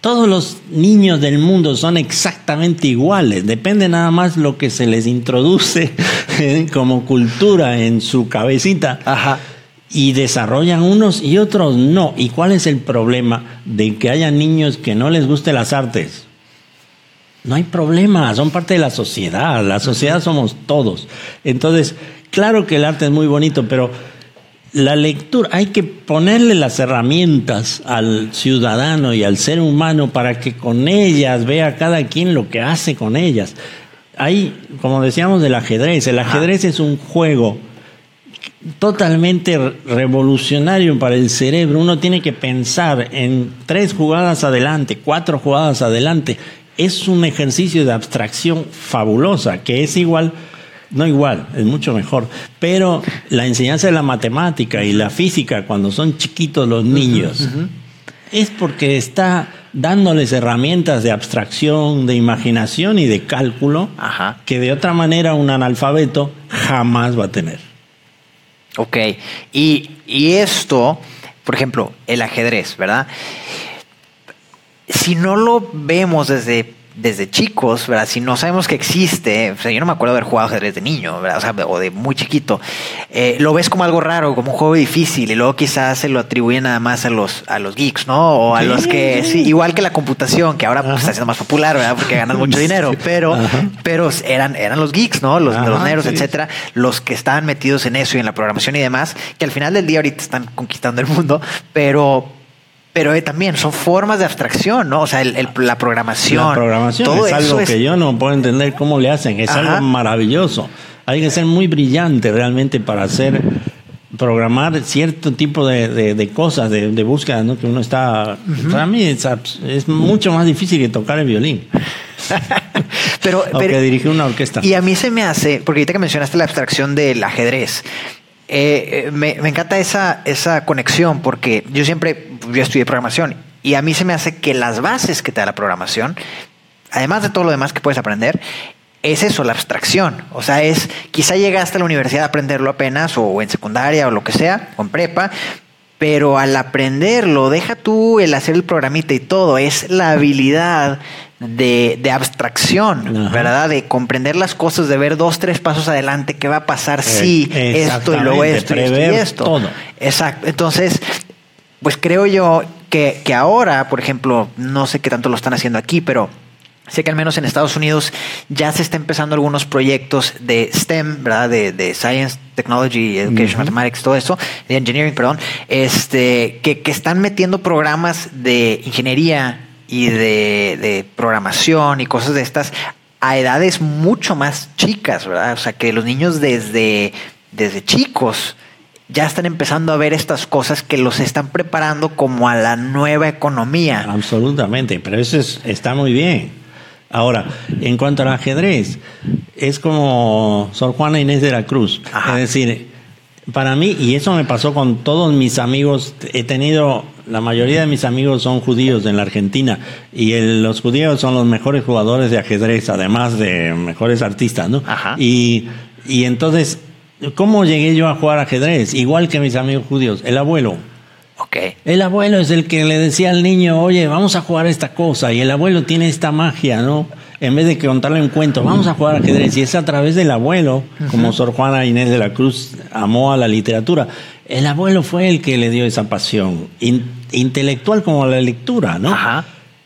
Todos los niños del mundo son exactamente iguales, depende nada más lo que se les introduce como cultura en su cabecita Ajá. y desarrollan unos y otros no. ¿Y cuál es el problema de que haya niños que no les guste las artes? No hay problema, son parte de la sociedad, la sociedad somos todos. Entonces, claro que el arte es muy bonito, pero la lectura, hay que ponerle las herramientas al ciudadano y al ser humano para que con ellas vea cada quien lo que hace con ellas. Hay, como decíamos del ajedrez, el ajedrez es un juego totalmente re- revolucionario para el cerebro. Uno tiene que pensar en tres jugadas adelante, cuatro jugadas adelante. Es un ejercicio de abstracción fabulosa, que es igual, no igual, es mucho mejor. Pero la enseñanza de la matemática y la física cuando son chiquitos los niños es porque está dándoles herramientas de abstracción, de imaginación y de cálculo Ajá. que de otra manera un analfabeto jamás va a tener. Ok. Y, y esto, por ejemplo, el ajedrez, ¿verdad? Si no lo vemos desde, desde chicos, ¿verdad? Si no sabemos que existe, o sea, yo no me acuerdo de haber jugado ajedrez de niño, ¿verdad? O, sea, o de muy chiquito, eh, lo ves como algo raro, como un juego difícil, y luego quizás se lo atribuyen nada más a los, a los geeks, ¿no? O a Sí. los que, sí, igual que la computación, que ahora pues, está siendo más popular, ¿verdad? Porque ganan mucho dinero, pero, Ajá. pero eran, eran los geeks, ¿no? Los, Ajá, los sí. etcétera, los que estaban metidos en eso y en la programación y demás, que al final del día ahorita están conquistando el mundo, pero, pero eh, también son formas de abstracción, ¿no? O sea, el- el- la programación. La programación todo es algo es- que yo no puedo entender cómo le hacen. Es Ajá. algo maravilloso. Hay que ser muy brillante realmente para hacer programar cierto tipo de, de- de cosas, de, de búsqueda, ¿no? Que uno está... Para mí es, es mucho más difícil que tocar el violín. pero, o pero- que dirige una orquesta. Y a mí se me hace, porque ahorita que mencionaste la abstracción del ajedrez, eh, eh, me, me encanta esa, esa conexión porque yo siempre, yo estudié programación y a mí se me hace que las bases que te da la programación, además de todo lo demás que puedes aprender, es eso, la abstracción. O sea, es, quizá llegaste a la universidad a aprenderlo apenas o en secundaria o lo que sea, o en prepa, pero al aprenderlo, deja tú el hacer el programita y todo, es la habilidad de, de abstracción, Ajá. ¿verdad? De comprender las cosas, de ver dos, tres pasos adelante, qué va a pasar si Eh, esto y luego esto y esto y prever esto. todo. Exacto. Entonces, pues creo yo que, que ahora, por ejemplo, no sé qué tanto lo están haciendo aquí, pero sé que al menos en Estados Unidos ya se está empezando algunos proyectos de STEM, ¿verdad? De, de Science, Technology, Education, Mathematics, todo eso, de Engineering, perdón, este, que, que están metiendo programas de ingeniería y de, de programación y cosas de estas a edades mucho más chicas, ¿verdad? O sea, que los niños desde, desde chicos ya están empezando a ver estas cosas que los están preparando como a la nueva economía. Absolutamente, pero eso es- está muy bien. Ahora, en cuanto al ajedrez, es como Sor Juana Inés de la Cruz. Ajá. Es decir, para mí, y eso me pasó con todos mis amigos, he tenido, la mayoría de mis amigos son judíos en la Argentina, y el- los judíos son los mejores jugadores de ajedrez, además de mejores artistas, ¿no? Ajá. Y, y entonces, ¿cómo llegué yo a jugar ajedrez? Igual que mis amigos judíos, el abuelo. Ok. El abuelo es el que le decía al niño, oye, vamos a jugar esta cosa. Y el abuelo tiene esta magia, ¿no? En vez de que contarle un cuento, vamos a jugar ajedrez. Y es a través del abuelo, como Sor Juana Inés de la Cruz amó a la literatura. El abuelo fue el que le dio esa pasión, in- intelectual como la lectura, ¿no? Ajá.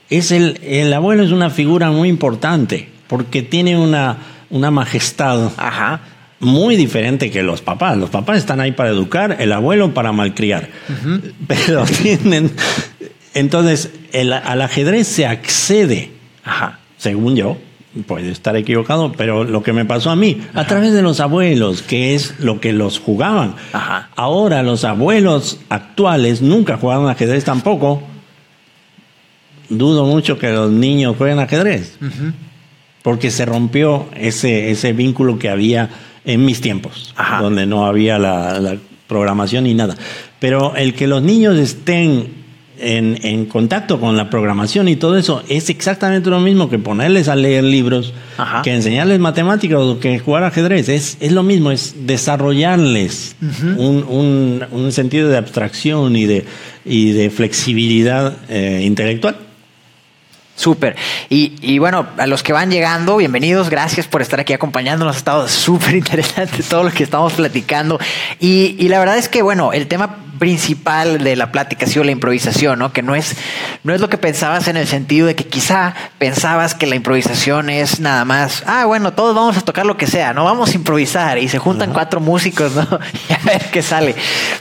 Es el, el abuelo es una figura muy importante, porque tiene una, una majestad Ajá. Muy diferente que los papás. Los papás están ahí para educar, el abuelo para malcriar. Pero tienen. Entonces, el- al ajedrez se accede, Ajá. según yo, puede estar equivocado, pero lo que me pasó a mí, a través de los abuelos, que es lo que los jugaban. Ajá. Ahora, los abuelos actuales nunca jugaron ajedrez tampoco. Dudo mucho que los niños jueguen ajedrez porque se rompió ese, ese vínculo que había en mis tiempos, Ajá. donde no había la, la programación ni nada. Pero el que los niños estén en, en contacto con la programación y todo eso es exactamente lo mismo que ponerles a leer libros, Ajá. que enseñarles matemáticas o que jugar ajedrez. Es, es lo mismo, es desarrollarles un, un- un sentido de abstracción y de, y de flexibilidad eh, intelectual. Súper. Y, y bueno, a los que van llegando, bienvenidos. Gracias por estar aquí acompañándonos. Ha estado súper interesante todo lo que estamos platicando. Y, y la verdad es que, bueno, el tema principal de la plática ha sido la improvisación, ¿no? Que no es, no es lo que pensabas en el sentido de que quizá pensabas que la improvisación es nada más, ah, bueno, todos vamos a tocar lo que sea, ¿no? Vamos a improvisar y se juntan cuatro músicos, ¿no? y a ver qué sale.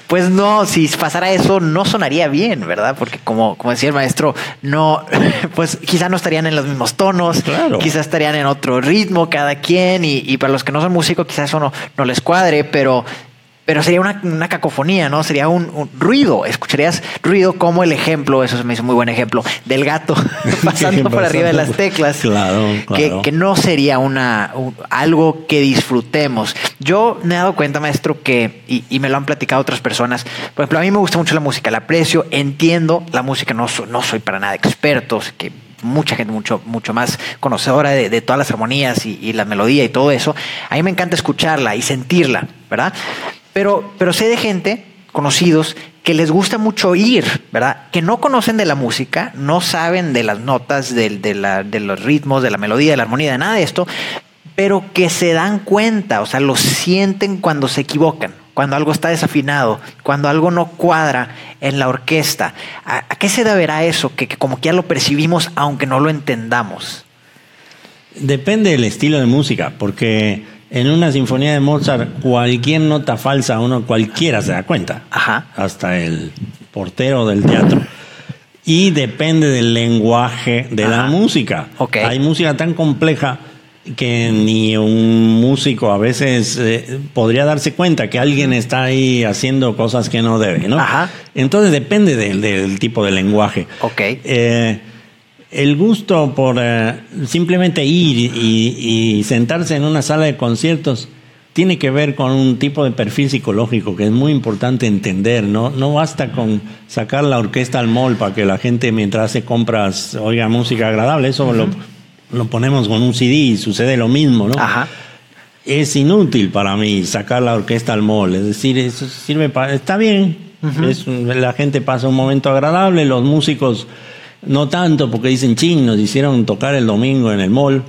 Pues no, si pasara eso, no sonaría bien, ¿verdad? Porque como, como decía el maestro, no, pues quizá no estarían en los mismos tonos, Claro. quizá estarían en otro ritmo cada quien y, y para los que no son músicos quizás eso no, no les cuadre, pero, pero sería una, una cacofonía, ¿no? Sería un, un ruido, escucharías ruido como el ejemplo, eso se me hizo muy buen ejemplo, del gato pasando por arriba de las teclas. Claro, Que, claro. que no sería una, un- algo que disfrutemos. Yo me he dado cuenta, maestro, que, y, y me lo han platicado otras personas, por ejemplo, a mí me gusta mucho la música, la aprecio, entiendo la música, no, so- no soy para nada experto, que mucha gente mucho, mucho más conocedora de, de todas las armonías y, y la melodía y todo eso. A mí me encanta escucharla y sentirla, ¿verdad? Pero, pero sé de gente, conocidos, que les gusta mucho oír, ¿verdad? Que no conocen de la música, no saben de las notas, del- de, la- de los ritmos, de la melodía, de la armonía, de nada de esto, pero que se dan cuenta, o sea, lo sienten cuando se equivocan, cuando algo está desafinado, cuando algo no cuadra en la orquesta. ¿A, a qué se deberá eso? Que, que como que ya lo percibimos aunque no lo entendamos. Depende del estilo de música, porque en una sinfonía de Mozart cualquier nota falsa uno cualquiera se da cuenta, Ajá. hasta el portero del teatro. Y depende del lenguaje de la música. Ok. Hay música tan compleja que ni un músico a veces eh, podría darse cuenta que alguien está ahí haciendo cosas que no debe, ¿no? Ajá. Entonces depende del, del tipo de lenguaje. Ok. Eh, el gusto por eh, simplemente ir y, sentarse en una sala de conciertos tiene que ver con un tipo de perfil psicológico que es muy importante entender. No, no basta con sacar la orquesta al mall para que la gente mientras hace compras oiga música agradable. Eso lo, lo, ponemos con un CD y sucede lo mismo, ¿no? Ajá. Es inútil para mí sacar la orquesta al mall. Es decir, eso sirve para... Está bien. la gente pasa un momento agradable, los músicos no tanto porque dicen, ching, nos hicieron tocar el domingo en el mall.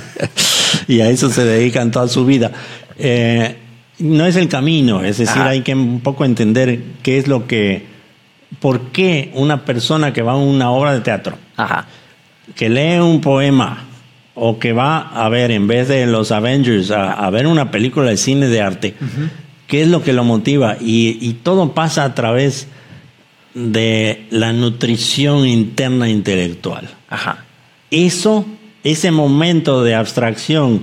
y a eso se dedican toda su vida. Eh, no es el camino, es decir, hay que un poco entender qué es lo que, por qué una persona que va a una obra de teatro, que lee un poema o que va a ver, en vez de los Avengers, a, ver una película de cine de arte, qué es lo que lo motiva. Y, y todo pasa a través de la nutrición interna intelectual. Ajá. Eso, ese momento de abstracción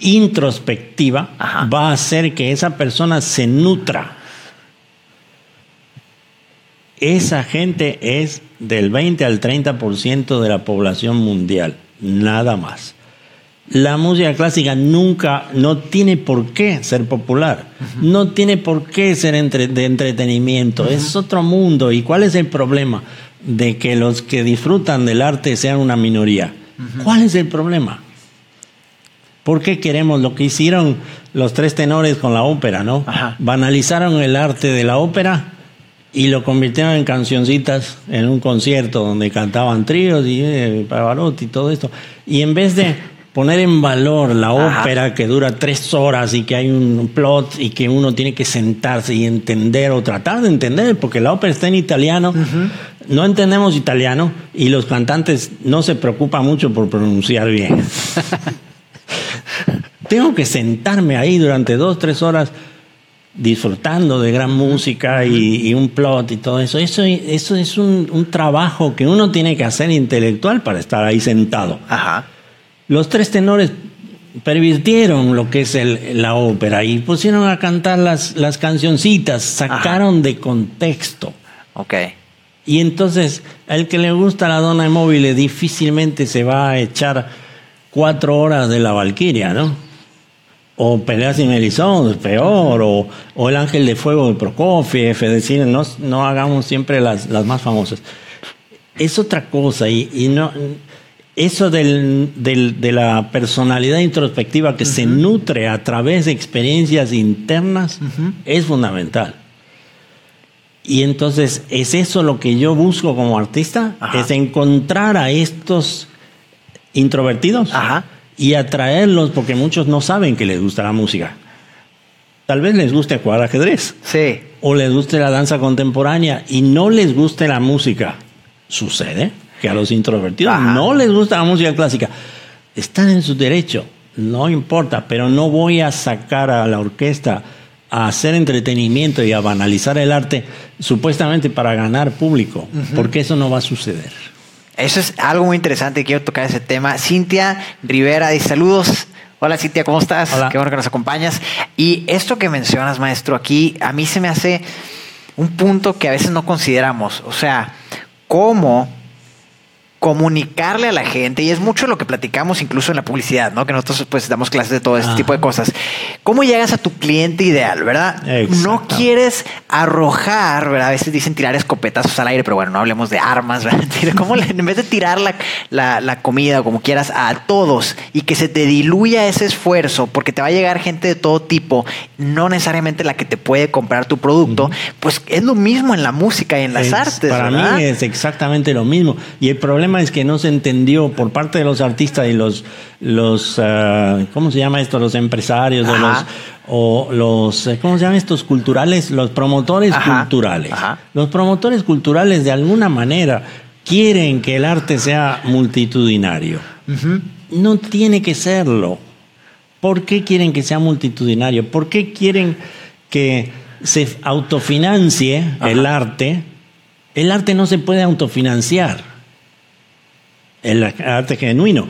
introspectiva va a hacer que esa persona se nutra. Esa gente es del 20 al 30% de la población mundial, nada más la música clásica nunca, no tiene por qué ser popular, no tiene por qué ser de entretenimiento, es otro mundo. ¿Y cuál es el problema? De que los que disfrutan del arte sean una minoría. ¿Cuál es el problema? ¿Por qué queremos lo que hicieron los tres tenores con la ópera, no? Banalizaron el arte de la ópera y lo convirtieron en cancioncitas en un concierto donde cantaban tríos y eh, Pavarotti y todo esto. Y en vez de poner en valor la ópera que dura tres horas y que hay un plot y que uno tiene que sentarse y entender o tratar de entender, porque la ópera está en italiano, no entendemos italiano y los cantantes no se preocupan mucho por pronunciar bien. Tengo que sentarme ahí durante dos, tres horas disfrutando de gran música y, un plot y todo eso. Eso, eso es un, un, trabajo que uno tiene que hacer intelectual para estar ahí sentado. Ajá los tres tenores pervirtieron lo que es la ópera y pusieron a cantar las, las cancioncitas, sacaron de contexto. Ok. Y entonces, al que le gusta la dona móvil difícilmente se va a echar cuatro horas de la Valquiria, ¿no? O Peleas y Melizón, peor, o, o, El Ángel de Fuego de Prokofiev, es decir, no, no hagamos siempre las, las más famosas. Es otra cosa y, y no, eso del, de la personalidad introspectiva que se nutre a través de experiencias internas es fundamental. Y entonces es eso lo que yo busco como artista, es encontrar a estos introvertidos y atraerlos porque muchos no saben que les gusta la música. Tal vez les guste jugar ajedrez. Sí. O les guste la danza contemporánea y no les guste la música. Sucede que a los introvertidos no les gusta la música clásica. Están en su derecho, no importa, pero no voy a sacar a la orquesta a hacer entretenimiento y a banalizar el arte supuestamente para ganar público, porque eso no va a suceder. Eso es algo muy interesante, quiero tocar ese tema. Cintia Rivera dice saludos. Hola Cintia, ¿cómo estás? Hola. Qué bueno que nos acompañas. Y esto que mencionas, maestro, aquí a mí se me hace un punto que a veces no consideramos. O sea, cómo comunicarle a la gente, y es mucho lo que platicamos incluso en la publicidad, ¿no? Que nosotros pues damos clases de todo este tipo de cosas. ¿Cómo llegas a tu cliente ideal, verdad? No quieres arrojar, ¿verdad? A veces dicen tirar escopetazos al aire, pero bueno, no hablemos de armas, ¿verdad? ¿Cómo en vez de tirar la, la, comida o como quieras a todos y que se te diluya ese esfuerzo, porque te va a llegar gente de todo tipo, no necesariamente la que te puede comprar tu producto, pues es lo mismo en la música y en las artes. Para mí es exactamente lo mismo. Y el problema es que no se entendió por parte de los artistas y los, los uh, ¿cómo se llama esto? Los empresarios los, o los, eh, ¿cómo se llaman estos culturales? Los promotores culturales. Los promotores culturales de alguna manera quieren que el arte sea multitudinario. No tiene que serlo. ¿Por qué quieren que sea multitudinario? ¿Por qué quieren que se autofinancie el arte? El arte no se puede autofinanciar el arte genuino.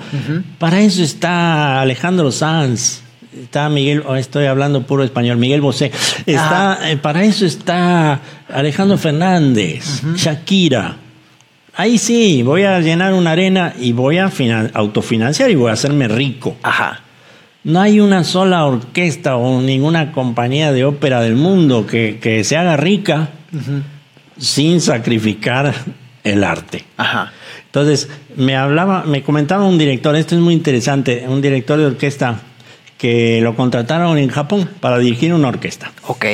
Para eso está Alejandro Sanz, está Miguel, estoy hablando puro español, Miguel Bosé, está, eh, para eso está Alejandro Fernández, Shakira. ahí sí, voy a llenar una arena y voy a autofinanciar y voy a hacerme rico. Ajá. No hay una sola orquesta o ninguna compañía de ópera del mundo que, se haga rica sin sacrificar el arte. Ajá. Entonces, me hablaba, me comentaba un director, esto es muy interesante, un director de orquesta que lo contrataron en Japón para dirigir una orquesta. Ok.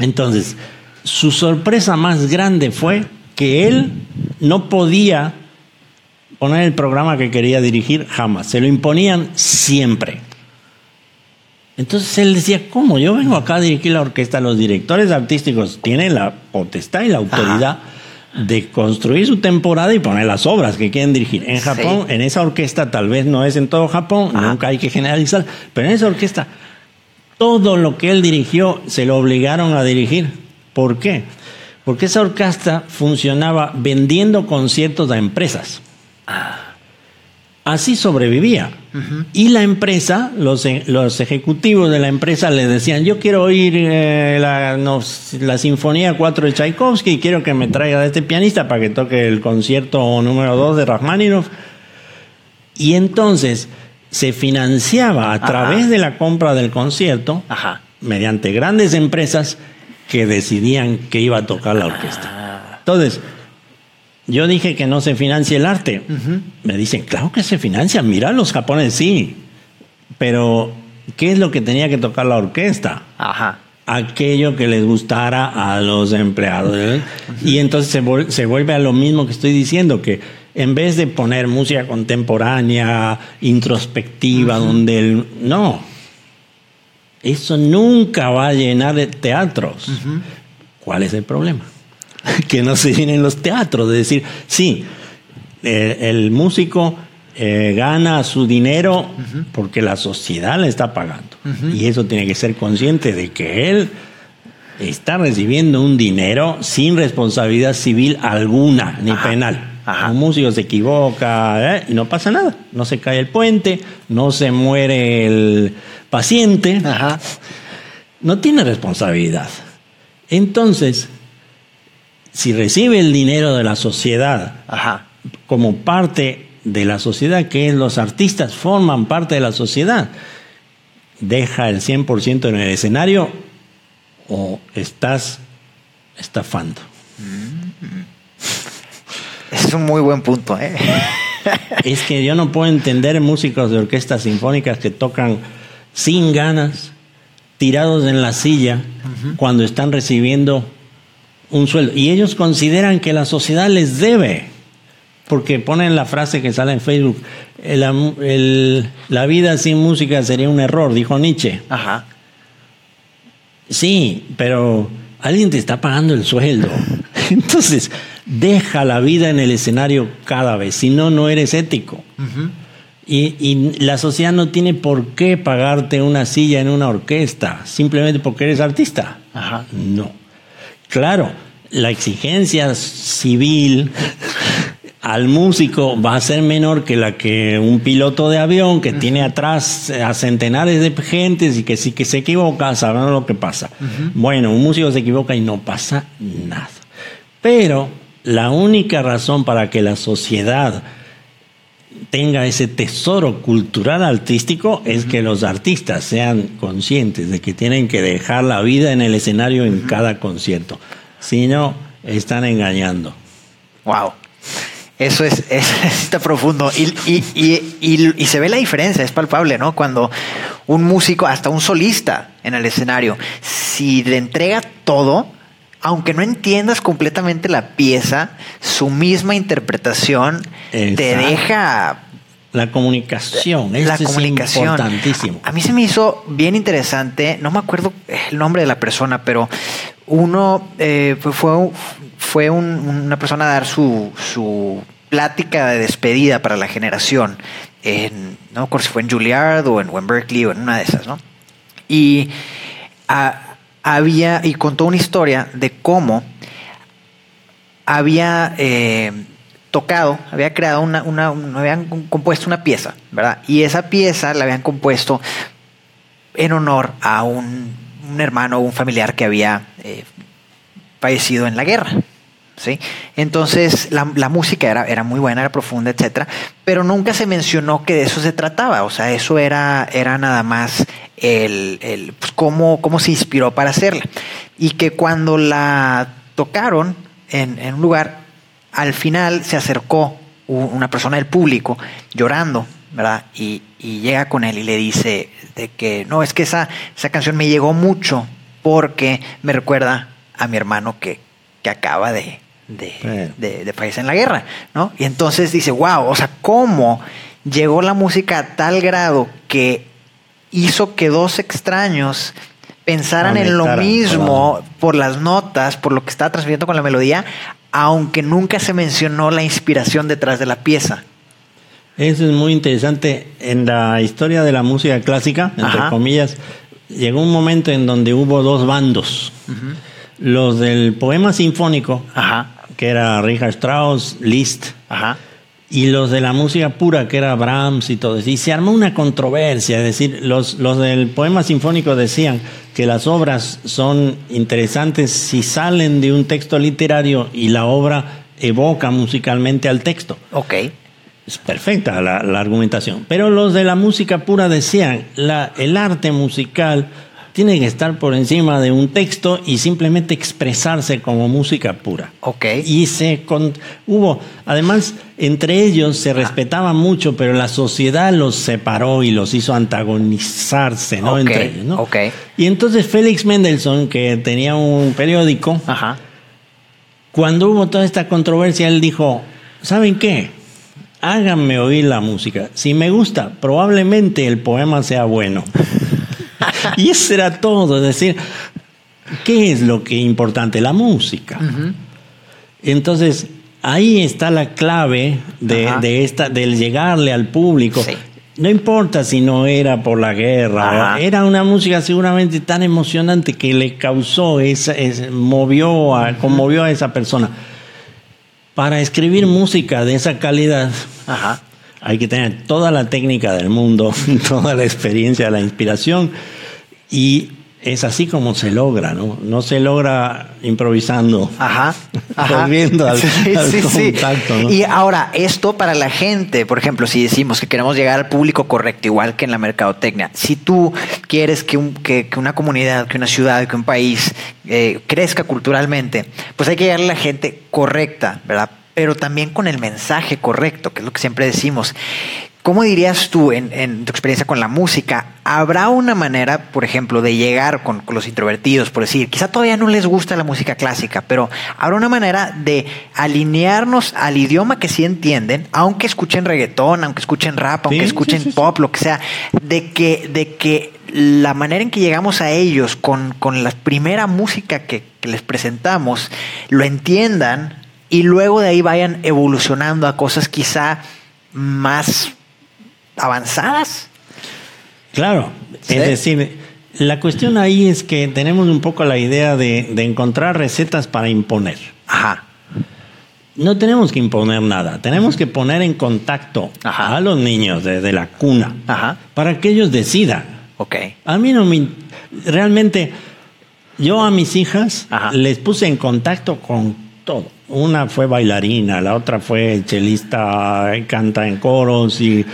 Entonces, su sorpresa más grande fue que él no podía poner el programa que quería dirigir jamás. Se lo imponían siempre. Entonces él decía, ¿cómo? Yo vengo acá a dirigir la orquesta. Los directores artísticos tienen la potestad y la autoridad de construir su temporada y poner las obras que quieren dirigir. En Japón, en esa orquesta, tal vez no es en todo Japón, nunca hay que generalizar, pero en esa orquesta, todo lo que él dirigió se lo obligaron a dirigir. ¿Por qué? Porque esa orquesta funcionaba vendiendo conciertos a empresas. Así sobrevivía. Y la empresa, los, los, ejecutivos de la empresa le decían, yo quiero oír eh, la, la, Sinfonía 4 de Tchaikovsky y quiero que me traiga a este pianista para que toque el concierto número 2 de Rachmaninoff. Y entonces se financiaba a través de la compra del concierto, mediante grandes empresas que decidían que iba a tocar la orquesta. Ah. Entonces, yo dije que no se financia el arte. Me dicen, claro que se financia. Mira, los japoneses sí. Pero, ¿qué es lo que tenía que tocar la orquesta? Ajá. Aquello que les gustara a los empleados. ¿eh? Y entonces se, vuelve a lo mismo que estoy diciendo, que en vez de poner música contemporánea, introspectiva, donde el... No. Eso nunca va a llenar de teatros. ¿Cuál es el problema? que no se llenen los teatros. De decir, sí, eh, el músico eh, gana su dinero porque la sociedad le está pagando. Y eso tiene que ser consciente de que él está recibiendo un dinero sin responsabilidad civil alguna, ni penal. Un músico se equivoca ¿eh? y no pasa nada. No se cae el puente, no se muere el paciente. No tiene responsabilidad. Entonces, si recibe el dinero de la sociedad como parte de la sociedad, que es los artistas forman parte de la sociedad, deja el 100% en el escenario o estás estafando. Mm. Es un muy buen punto. ¿eh? es que yo no puedo entender músicos de orquestas sinfónicas que tocan sin ganas, tirados en la silla, cuando están recibiendo un sueldo. Y ellos consideran que la sociedad les debe, porque ponen la frase que sale en Facebook, la vida sin música sería un error, dijo Nietzsche. Ajá. Sí, pero alguien te está pagando el sueldo. Entonces, deja la vida en el escenario cada vez, si no, no eres ético. y, y, la sociedad no tiene por qué pagarte una silla en una orquesta, simplemente porque eres artista. Ajá. No. Claro, la exigencia civil al músico va a ser menor que la que un piloto de avión que tiene atrás a centenares de gentes y que sí que se equivoca, sabrán lo que pasa. Bueno, un músico se equivoca y no pasa nada. Pero la única razón para que la sociedad tenga ese tesoro cultural artístico es que los artistas sean conscientes de que tienen que dejar la vida en el escenario en cada concierto. Si no, están engañando. Wow. Eso es, está profundo. Y, y, se ve la diferencia, es palpable, ¿no? Cuando un músico, hasta un solista en el escenario, si le entrega todo, aunque no entiendas completamente la pieza, su misma interpretación te deja la comunicación, la comunicación. es importantísimo. A, mí se me hizo bien interesante, no me acuerdo el nombre de la persona, pero uno eh, fue, fue una persona a dar su, su plática de despedida para la generación. En, no me acuerdo si fue en Juilliard o en, en Berkeley o en una de esas, ¿no? Y había, y contó una historia de cómo había eh, tocado, había creado una, una, habían compuesto una pieza, ¿verdad? Y esa pieza la habían compuesto en honor a un, un hermano o un familiar que había eh, fallecido en la guerra, ¿sí? Entonces la, la música era, era, muy buena, era profunda, etcétera, pero nunca se mencionó que de eso se trataba, o sea, eso era, era nada más el, el pues, cómo, cómo se inspiró para hacerla. Y que cuando la tocaron en, en un lugar, al final se acercó una persona del público llorando, ¿verdad? Y, y, llega con él y le dice de que no, es que esa, esa canción me llegó mucho porque me recuerda a mi hermano que, que acaba de, de, de, de, fallecer en la guerra, ¿no? Y entonces dice, wow, o sea, ¿cómo llegó la música a tal grado que hizo que dos extraños pensaran en lo mismo por las notas, por lo que estaba transmitiendo con la melodía, aunque nunca se mencionó la inspiración detrás de la pieza. Eso es muy interesante. En la historia de la música clásica, entre comillas, llegó un momento en donde hubo dos bandos. Los del poema sinfónico, que era Richard Strauss, Liszt, y los de la música pura, que era Brahms y todo eso. Y se armó una controversia, es decir, los, los del poema sinfónico decían que las obras son interesantes si salen de un texto literario y la obra evoca musicalmente al texto. Ok. Es perfecta la, la argumentación. Pero los de la música pura decían, la, el arte musical tiene que estar por encima de un texto y simplemente expresarse como música pura. Ok. Y se con, hubo, además, entre ellos se respetaban mucho, pero la sociedad los separó y los hizo antagonizarse, ¿no? Okay. Entre ellos, ¿no? Ok. Y entonces Félix Mendelssohn, que tenía un periódico, Ajá. cuando hubo toda esta controversia, él dijo, ¿saben qué? Háganme oír la música. Si me gusta, probablemente el poema sea bueno. y eso era todo, es decir, ¿qué es lo que es importante? La música. Uh -huh. Entonces, ahí está la clave de, de, esta, del llegarle al público. Sí. No importa si no era por la guerra, era una música seguramente tan emocionante que le causó, esa, esa movió, a, conmovió a esa persona. Para escribir música de esa calidad, Ajá. Hay que tener toda la técnica del mundo, toda la experiencia, la inspiración y es así como se logra, ¿no? No se logra improvisando. Ajá. ajá. Volviendo al, sí, al sí, contacto, sí. ¿no? Y ahora, esto para la gente, por ejemplo, si decimos que queremos llegar al público correcto, igual que en la mercadotecnia, si tú quieres que, un, que, que una comunidad, que una ciudad, que un país eh, crezca culturalmente, pues hay que llegarle a la gente correcta, ¿verdad? Pero también con el mensaje correcto, que es lo que siempre decimos. ¿Cómo dirías tú, en, en, tu experiencia con la música, habrá una manera, por ejemplo, de llegar con, con, los introvertidos, por decir, quizá todavía no les gusta la música clásica, pero habrá una manera de alinearnos al idioma que sí entienden, aunque escuchen reggaetón, aunque escuchen rap, aunque sí, escuchen sí, sí, pop, lo que sea, de que, de que la manera en que llegamos a ellos con, con la primera música que, que les presentamos, lo entiendan y luego de ahí vayan evolucionando a cosas quizá más avanzadas. Claro, ¿Sí? es decir, la cuestión ahí es que tenemos un poco la idea de, de encontrar recetas para imponer. Ajá. No tenemos que imponer nada, tenemos que poner en contacto Ajá. a los niños desde la cuna Ajá. para que ellos decidan. Ok. A mí no me... Realmente, yo a mis hijas Ajá. les puse en contacto con todo. Una fue bailarina, la otra fue chelista, canta en coros y,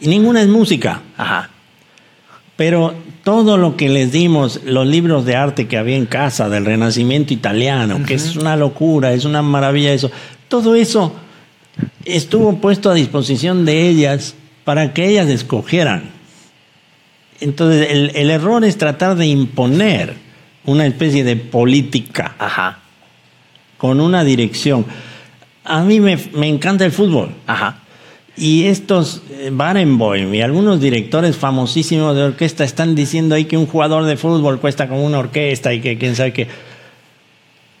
y ninguna es música. Ajá. Pero todo lo que les dimos, los libros de arte que había en casa del Renacimiento italiano, uh -huh. que es una locura, es una maravilla eso, todo eso estuvo puesto a disposición de ellas para que ellas escogieran. Entonces, el, el error es tratar de imponer una especie de política Ajá. Con una dirección. A mí me, me encanta el fútbol. Ajá. Y estos eh, Barenboim y algunos directores famosísimos de orquesta están diciendo ahí que un jugador de fútbol cuesta como una orquesta y que quién sabe qué.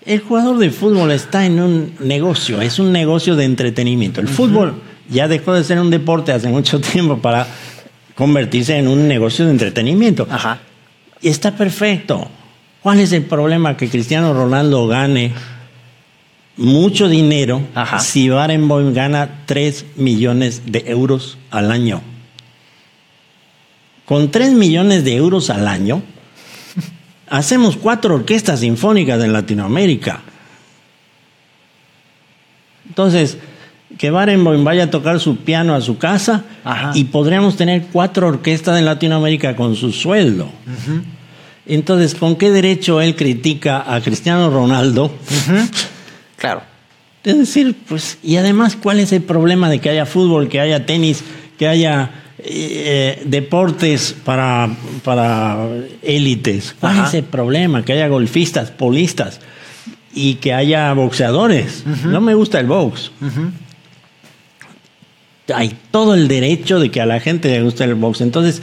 El jugador de fútbol está en un negocio, es un negocio de entretenimiento. El fútbol ya dejó de ser un deporte hace mucho tiempo para convertirse en un negocio de entretenimiento. Ajá. Y está perfecto. ¿Cuál es el problema que Cristiano Ronaldo gane mucho dinero Ajá. si Barenboim gana 3 millones de euros al año. Con 3 millones de euros al año, hacemos cuatro orquestas sinfónicas en Latinoamérica. Entonces, que Barenboim vaya a tocar su piano a su casa Ajá. y podríamos tener cuatro orquestas en Latinoamérica con su sueldo. Entonces, ¿con qué derecho él critica a Cristiano Ronaldo? Claro. Es decir, pues, y además, ¿cuál es el problema de que haya fútbol, que haya tenis, que haya eh, deportes para, para élites? ¿Cuál Ajá. es el problema? Que haya golfistas, polistas y que haya boxeadores. No me gusta el box. Hay todo el derecho de que a la gente le guste el box. Entonces,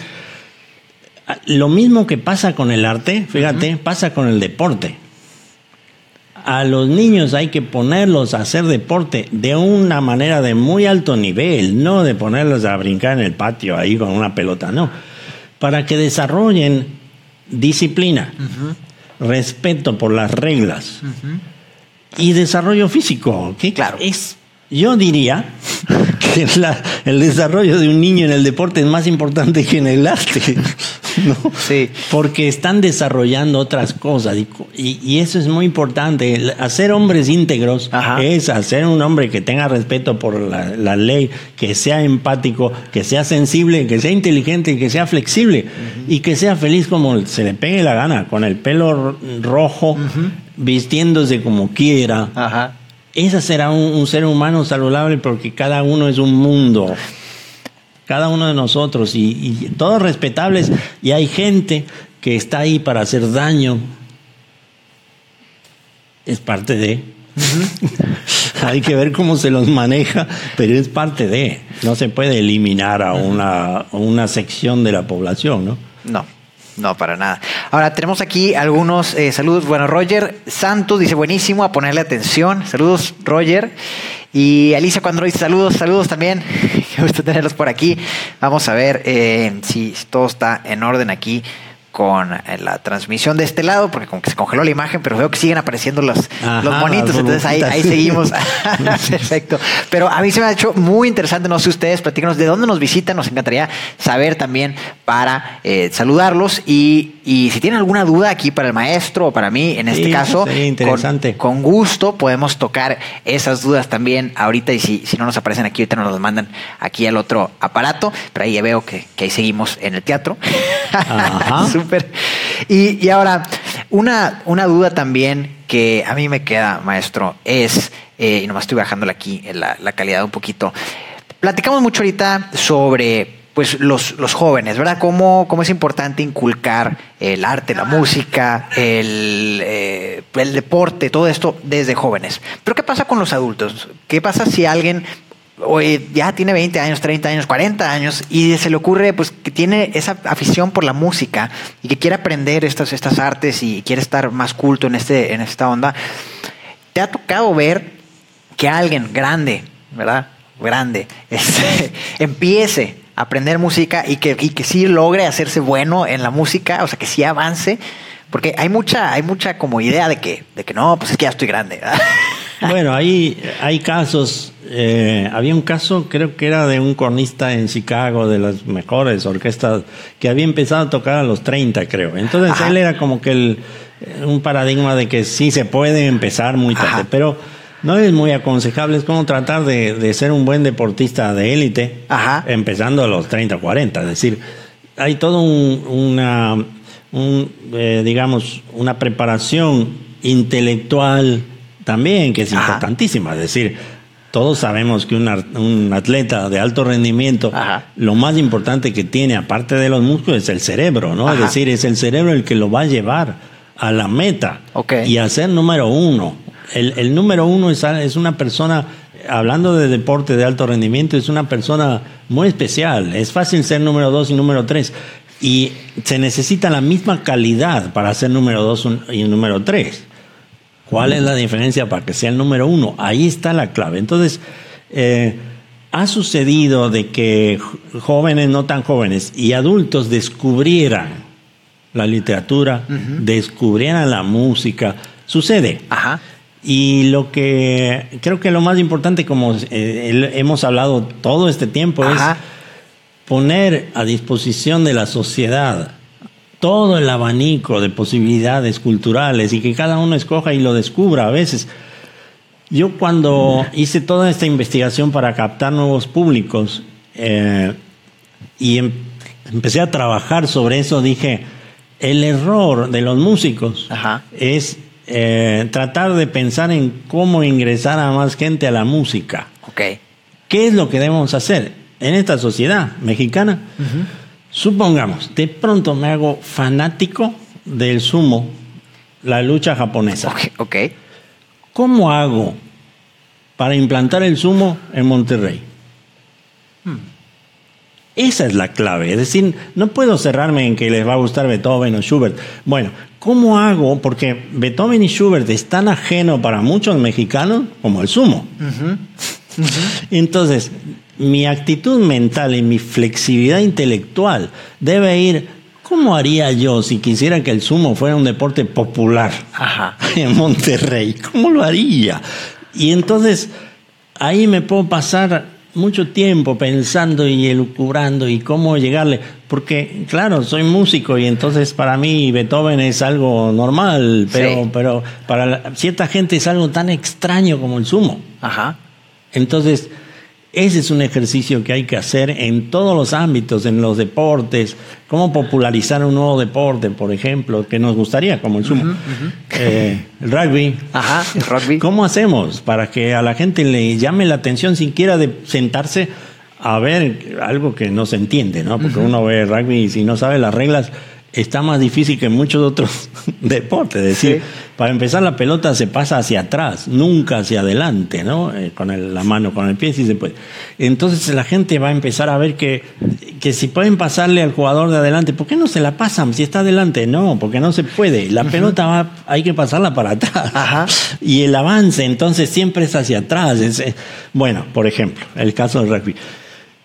lo mismo que pasa con el arte, fíjate, pasa con el deporte a los niños hay que ponerlos a hacer deporte de una manera de muy alto nivel, no de ponerlos a brincar en el patio ahí con una pelota, no. Para que desarrollen disciplina, respeto por las reglas y desarrollo físico. que Claro. Es, yo diría que la- el desarrollo de un niño en el deporte es más importante que en el arte. ¿no? Sí. Porque están desarrollando otras cosas y, cu- y- y eso es muy importante. Hacer hombres íntegros Ajá. es hacer un hombre que tenga respeto por la, la ley, que sea empático, que sea sensible, que sea inteligente, que sea flexible y que sea feliz como se le pegue la gana, con el pelo ro- rojo, vistiéndose como quiera. Ajá. Ese será un, un ser humano saludable porque cada uno es un mundo. Cada uno de nosotros y, y todos respetables. Y hay gente que está ahí para hacer daño. Es parte de. hay que ver cómo se los maneja, pero es parte de. No se puede eliminar a una, a una sección de la población, ¿no? No, no, para nada. Ahora tenemos aquí algunos eh, saludos. Bueno, Roger Santos dice buenísimo, a ponerle atención. Saludos, Roger. Y Alicia cuando dice saludos, saludos también. Qué gusto tenerlos por aquí. Vamos a ver eh, si todo está en orden aquí con eh, la transmisión de este lado, porque como que se congeló la imagen, pero veo que siguen apareciendo los, Ajá, los monitos, entonces ahí, ahí seguimos. Perfecto. Pero a mí se me ha hecho muy interesante, no sé ustedes, platícanos de dónde nos visitan, nos encantaría saber también para eh, saludarlos y, y si tienen alguna duda aquí para el maestro o para mí, en este Sí, caso, sería interesante. Con, con gusto podemos tocar esas dudas también ahorita y si, si no nos aparecen aquí, ahorita nos las mandan aquí al otro aparato, pero ahí ya veo que, que ahí seguimos en el teatro. Ajá. Y, ahora, una, una duda también que a mí me queda, maestro, es, eh, y nomás estoy bajando aquí en la, la calidad un poquito. Platicamos mucho ahorita sobre pues los, los jóvenes, ¿verdad? Cómo, cómo es importante inculcar el arte, la música, el, eh, el deporte, todo esto desde jóvenes. Pero ¿qué pasa con los adultos? ¿Qué pasa si alguien oye, ya tiene 20 años, 30 años, 40 años y se le ocurre pues que tiene esa afición por la música y que quiere aprender estas, estas artes y quiere estar más culto en, este, en esta onda? ¿Te ha tocado ver que alguien grande, ¿verdad? Grande, este, empiece a aprender música y que, y que sí logre hacerse bueno en la música, o sea, que sí avance? Porque hay mucha, hay mucha como idea de que, de que no, pues es que ya estoy grande. Bueno, hay, hay casos. eh, había un caso, creo que era de un cornista en Chicago, de las mejores orquestas, que había empezado a tocar a los 30, creo. Entonces Ajá. él era como que el, eh, un paradigma de que sí se puede empezar muy tarde, Ajá. pero no es muy aconsejable. Es como tratar de, de ser un buen deportista de élite, Ajá. empezando a los 30 o 40. Es decir, hay todo un, una, un, eh, digamos, una preparación intelectual también que es Ajá. importantísima. Es decir, todos sabemos que un, un atleta de alto rendimiento, Ajá. lo más importante que tiene, aparte de los músculos, es el cerebro, ¿no? Es decir, es el cerebro el que lo va a llevar a la meta y a ser número uno. El, el número uno es, es una persona, hablando de deporte de alto rendimiento, es una persona muy especial. Es fácil ser número dos y número tres. Y se necesita la misma calidad para ser número dos y número tres. ¿Cuál es la diferencia para que sea el número uno? Ahí está la clave. Entonces, eh, ha sucedido de que jóvenes, no tan jóvenes, y adultos descubrieran la literatura, descubrieran la música. Sucede. Ajá. Y lo que creo que lo más importante, como eh, hemos hablado todo este tiempo, Ajá. es poner a disposición de la sociedad todo el abanico de posibilidades culturales y que cada uno escoja y lo descubra. A veces Yo cuando hice toda esta investigación para captar nuevos públicos eh, y em- empecé a trabajar sobre eso, dije, el error de los músicos Ajá. es eh, tratar de pensar en cómo ingresar a más gente a la música. Ok. ¿Qué es lo que debemos hacer en esta sociedad mexicana? Supongamos, de pronto me hago fanático del sumo, la lucha japonesa. Ok. ok. ¿Cómo hago para implantar el sumo en Monterrey? Esa es la clave. Es decir, no puedo cerrarme en que les va a gustar Beethoven o Schubert. Bueno, ¿cómo hago? Porque Beethoven y Schubert es tan ajeno para muchos mexicanos como el sumo. Entonces, mi actitud mental y mi flexibilidad intelectual debe ir, ¿cómo haría yo si quisiera que el sumo fuera un deporte popular Ajá. en Monterrey? ¿Cómo lo haría? Y entonces, ahí me puedo pasar mucho tiempo pensando y elucubrando y cómo llegarle, porque claro, soy músico y entonces para mí Beethoven es algo normal, pero, Sí. pero para cierta gente es algo tan extraño como el sumo. Ajá. Entonces, ese es un ejercicio que hay que hacer en todos los ámbitos, en los deportes, cómo popularizar un nuevo deporte, por ejemplo, que nos gustaría, como el sumo, Eh, el rugby. Ajá. El rugby. ¿Cómo hacemos para que a la gente le llame la atención siquiera de sentarse a ver algo que no se entiende, ¿no? Porque uno ve rugby y si no sabe las reglas está más difícil que muchos otros deportes. Es decir, Sí. Para empezar la pelota se pasa hacia atrás, nunca hacia adelante, ¿no? Eh, con el- la mano, con el pie si se puede. Entonces la gente va a empezar a ver que, que si pueden pasarle al jugador de adelante, ¿por qué no se la pasan si está adelante? No, porque no se puede. La pelota va, hay que pasarla para atrás. Ajá. Y el avance entonces siempre es hacia atrás. Es, eh, bueno, por ejemplo, el caso del rugby.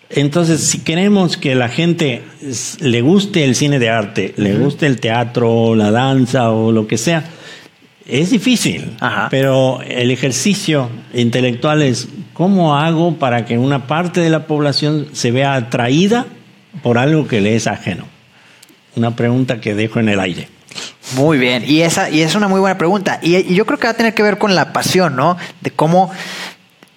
Entonces, si queremos que la gente le guste el cine de arte, le guste el teatro, la danza o lo que sea, es difícil. Ajá. Pero el ejercicio intelectual es cómo hago para que una parte de la población se vea atraída por algo que le es ajeno. Una pregunta que dejo en el aire. Muy bien, y esa y es una muy buena pregunta. Y, y yo creo que va a tener que ver con la pasión, ¿no? De cómo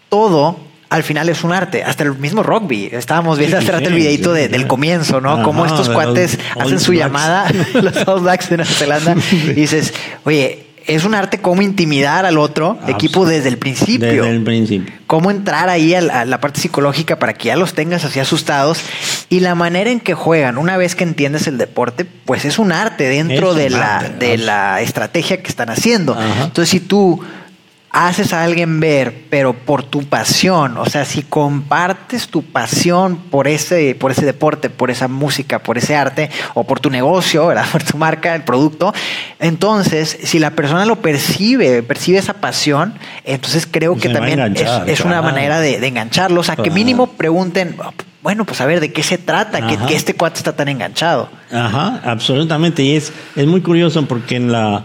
todo al final es un arte. Hasta el mismo rugby. Estábamos viendo hace rato el videito de- del comienzo, ¿no? Ajá, cómo estos cuates hacen su Blacks. llamada, los All Blacks de Nueva Zelanda, y dices, oye, es un arte cómo intimidar al otro equipo desde el principio. Desde el principio. cómo entrar ahí a la, a la parte psicológica para que ya los tengas así asustados y la manera en que juegan una vez que entiendes el deporte pues es un arte dentro Es de la arte, de la estrategia que están haciendo Ajá. entonces si tú haces a alguien ver pero por tu pasión o sea si compartes tu pasión por ese por ese deporte por esa música por ese arte o por tu negocio ¿verdad? por tu marca el producto entonces si la persona lo percibe percibe esa pasión entonces creo que también es, enganchar, es una manera de, de engancharlos, a que mínimo pregunten, bueno, pues a ver, ¿de qué se trata? Que, este cuate está tan enganchado. Ajá, absolutamente. Y es, es muy curioso porque en la.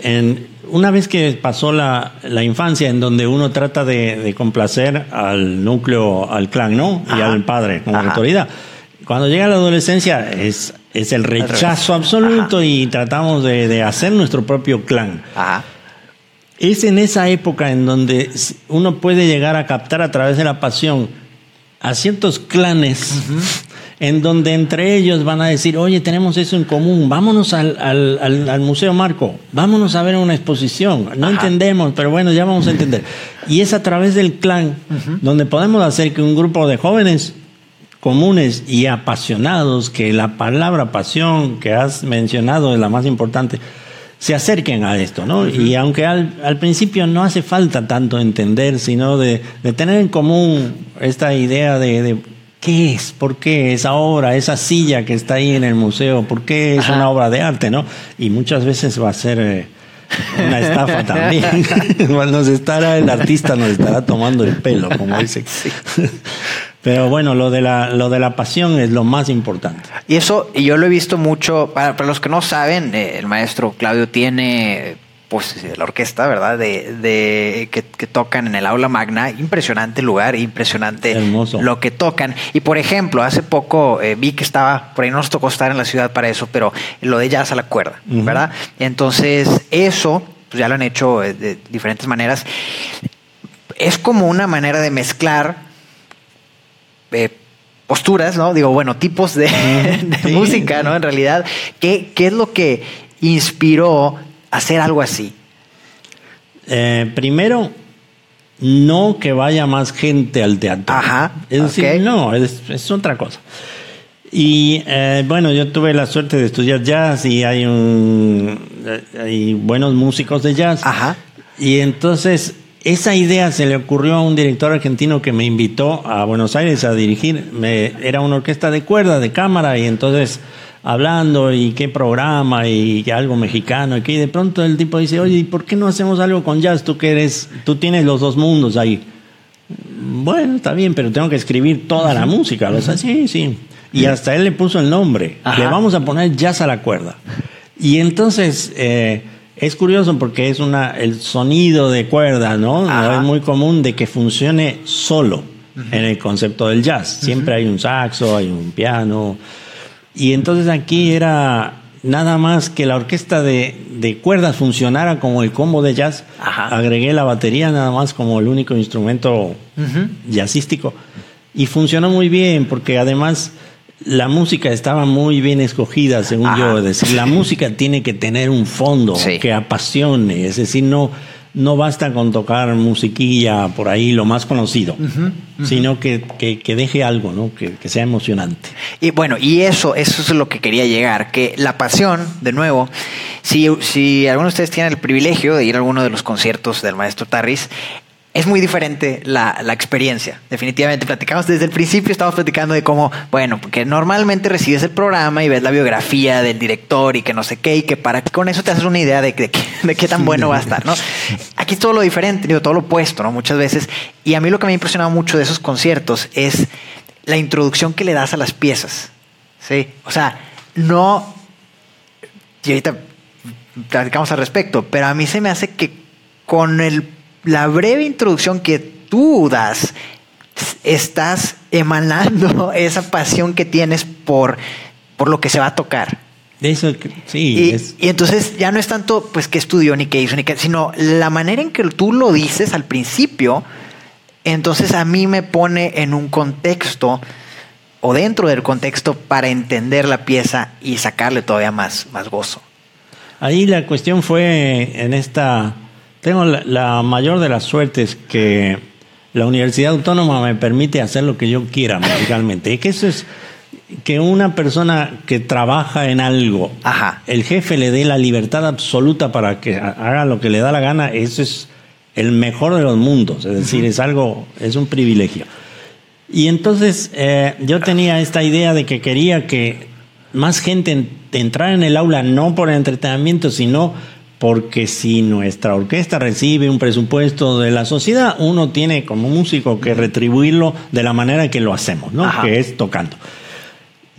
En, una vez que pasó la, la infancia en donde uno trata de, de complacer al núcleo, al clan, ¿no? Y Ajá. al padre como Ajá. autoridad. Cuando llega la adolescencia es, es el rechazo absoluto y tratamos de, de hacer nuestro propio clan. Es en esa época en donde uno puede llegar a captar a través de la pasión a ciertos clanes en donde entre ellos van a decir, oye, tenemos eso en común, vámonos al, al- al- al Museo Marco, vámonos a ver una exposición, no Ajá. entendemos, pero bueno, ya vamos a entender. Y es a través del clan donde podemos hacer que un grupo de jóvenes comunes y apasionados, que la palabra pasión que has mencionado es la más importante, se acerquen a esto, ¿no? Y aunque al, al principio no hace falta tanto entender, sino de, de tener en común esta idea de, de qué es, por qué esa obra, esa silla que está ahí en el museo, por qué es Ajá. una obra de arte, ¿no? Y muchas veces va a ser eh, una estafa también. nos estará, el artista nos estará tomando el pelo, como dice. Pero bueno, lo de la, lo de la pasión es lo más importante. Y eso, y yo lo he visto mucho, para, para los que no saben, eh, el maestro Claudio tiene pues la orquesta, ¿verdad? De, de que, que tocan en el aula magna, impresionante lugar, impresionante Hermoso. lo que tocan. Y por ejemplo, hace poco eh, vi que estaba, por ahí no nos tocó estar en la ciudad para eso, pero lo de jazz a la cuerda. ¿verdad? Entonces, eso, pues ya lo han hecho eh, de diferentes maneras. es como una manera de mezclar eh, posturas, ¿no? Digo, bueno, tipos de, de Sí. música, ¿no? En realidad, ¿qué, ¿qué es lo que inspiró hacer algo así? Eh, primero, no que vaya más gente al teatro. Ajá, Es decir, no, es, es otra cosa. Y eh, bueno, yo tuve la suerte de estudiar jazz y hay, un, eh, hay buenos músicos de jazz. Ajá. Y entonces esa idea se le ocurrió a un director argentino que me invitó a Buenos Aires a dirigir. Me- era una orquesta de cuerda, de cámara, y entonces hablando y qué programa y algo mexicano y que de pronto el tipo dice, oye, ¿y por qué no hacemos algo con jazz? Tú que eres, tú tienes los dos mundos ahí. Bueno, está bien, pero tengo que escribir toda la música. O sea, sí, sí. Y hasta él le puso el nombre. Ajá. Le vamos a poner jazz a la cuerda. Y entonces eh, es curioso porque es una el sonido de cuerda, ¿no? No Ajá. es muy común de que funcione solo en el concepto del jazz. Siempre hay un saxo, hay un piano. Y entonces aquí era nada más que la orquesta de, de cuerdas funcionara como el combo de jazz. Ajá. Agregué la batería nada más como el único instrumento jazzístico. Y funcionó muy bien porque además la música estaba muy bien escogida, según Ajá. yo. Es decir, la música tiene que tener un fondo Sí. que apasione. Es decir, no, no basta con tocar musiquilla por ahí, lo más conocido, sino que, que, que deje algo, ¿no? que, que sea emocionante. Y bueno, y eso, eso es lo que quería llegar, que la pasión, de nuevo, si, si alguno de ustedes tiene el privilegio de ir a alguno de los conciertos del maestro Tarris, es muy diferente la, la experiencia. Definitivamente, platicamos desde el principio, estamos platicando de cómo, bueno, porque normalmente recibes el programa y ves la biografía del director y que no sé qué, y que para que con eso te haces una idea de, de, de qué tan bueno va a estar, ¿no? Aquí es todo lo diferente, digo, todo lo opuesto, ¿no? Muchas veces. Y a mí lo que me ha impresionado mucho de esos conciertos es la introducción que le das a las piezas. Sí, o sea, no. Y ahorita platicamos al respecto, pero a mí se me hace que con el, la breve introducción que tú das, estás emanando esa pasión que tienes por, por lo que se va a tocar. De eso, sí, Y, es- y entonces ya no es tanto pues que estudió ni que hizo ni que, sino la manera en que tú lo dices al principio, entonces a mí me pone en un contexto o dentro del contexto para entender la pieza y sacarle todavía más, más gozo. Ahí la cuestión fue en esta. Tengo la, la mayor de las suertes que la Universidad Autónoma me permite hacer lo que yo quiera musicalmente. Y que eso es que una persona que trabaja en algo, Ajá. el jefe le dé la libertad absoluta para que ha- haga lo que le da la gana, eso es el mejor de los mundos. Es decir, es algo, es un privilegio. Y entonces eh, yo tenía esta idea de que quería que más gente en- entrara en el aula no por entretenimiento, sino porque si nuestra orquesta recibe un presupuesto de la sociedad, uno tiene como músico que retribuirlo de la manera que lo hacemos, ¿no? Ajá. Que es tocando.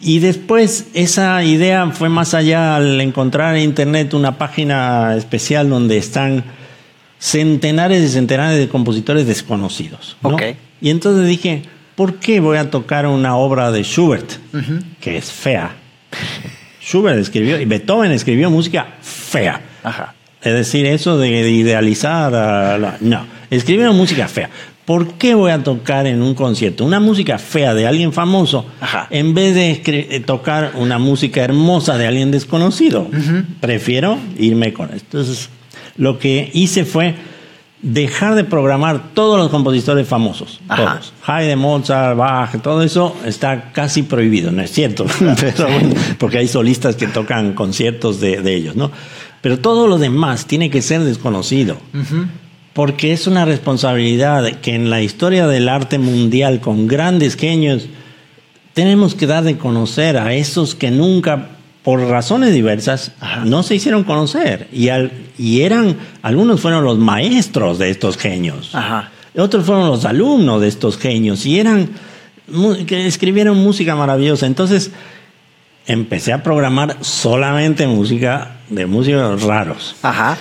Y después esa idea fue más allá al encontrar en internet una página especial donde están centenares y centenares de compositores desconocidos. ¿no? Y entonces dije, ¿por qué voy a tocar una obra de Schubert que es fea? Schubert escribió y Beethoven escribió música fea. Ajá. Es decir, eso de idealizar, a la- no, escribieron música fea. ¿Por qué voy a tocar en un concierto una música fea de alguien famoso Ajá. en vez de eh, tocar una música hermosa de alguien desconocido? Prefiero irme con esto. Entonces, lo que hice fue dejar de programar todos los compositores famosos. Ajá. Todos. Haydn, Mozart, Bach, todo eso está casi prohibido, ¿no es cierto? Pero bueno, porque hay solistas que tocan conciertos de, de ellos, ¿no? Pero todo lo demás tiene que ser desconocido. Porque es una responsabilidad que en la historia del arte mundial, con grandes genios, tenemos que dar de conocer a esos que nunca, por razones diversas, Ajá. no se hicieron conocer. Y, al- y eran, algunos fueron los maestros de estos genios. Ajá. Otros fueron los alumnos de estos genios y eran que escribieron música maravillosa. Entonces empecé a programar solamente música de músicos raros. Ajá.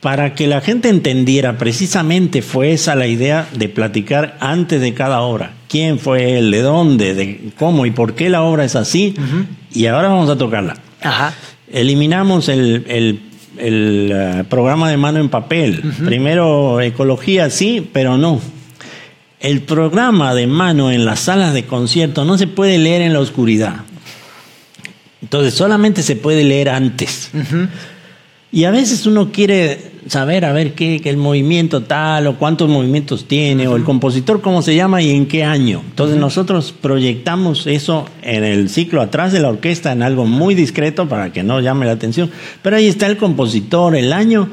Para que la gente entendiera, precisamente fue esa la idea de platicar antes de cada obra. ¿Quién fue él? ¿De dónde? ¿De cómo? ¿Y por qué la obra es así? Y ahora vamos a tocarla. Ajá. Eliminamos el, el el eh, programa de mano en papel. Primero ecología sí, pero no. El programa de mano en las salas de concierto no se puede leer en la oscuridad. Entonces solamente se puede leer antes. Y a veces uno quiere saber, a ver, qué, el movimiento tal o cuántos movimientos tiene, o el compositor cómo se llama y en qué año. Entonces nosotros proyectamos eso en el ciclo atrás de la orquesta en algo muy discreto para que no llame la atención. Pero ahí está el compositor, el año,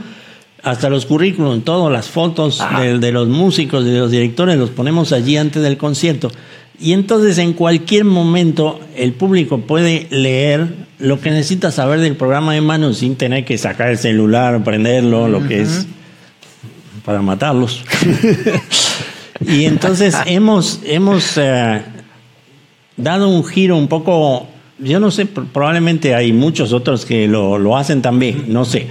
hasta los currículums, todas las fotos de, de los músicos, de los directores, los ponemos allí antes del concierto. Y entonces en cualquier momento el público puede leer lo que necesita saber del programa de mano sin tener que sacar el celular, prenderlo, lo que es para matarlos. y entonces hemos, hemos eh, dado un giro un poco, yo no sé, probablemente hay muchos otros que lo, lo hacen también, no sé.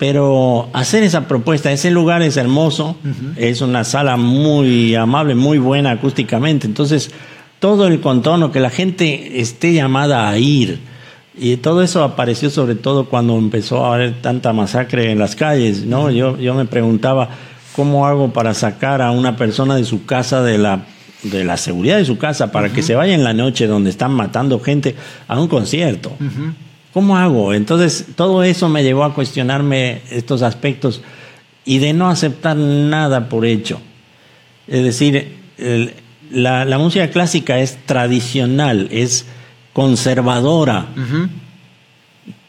Pero hacer esa propuesta, ese lugar es hermoso, es una sala muy amable, muy buena acústicamente. Entonces, todo el contorno, que la gente esté llamada a ir. Y todo eso apareció sobre todo cuando empezó a haber tanta masacre en las calles, ¿no? Yo, yo me preguntaba, ¿cómo hago para sacar a una persona de su casa, de la, de la seguridad de su casa, para que se vaya en la noche donde están matando gente a un concierto? ¿Cómo hago? Entonces, todo eso me llevó a cuestionarme estos aspectos y de no aceptar nada por hecho. Es decir, la, música clásica es tradicional, es conservadora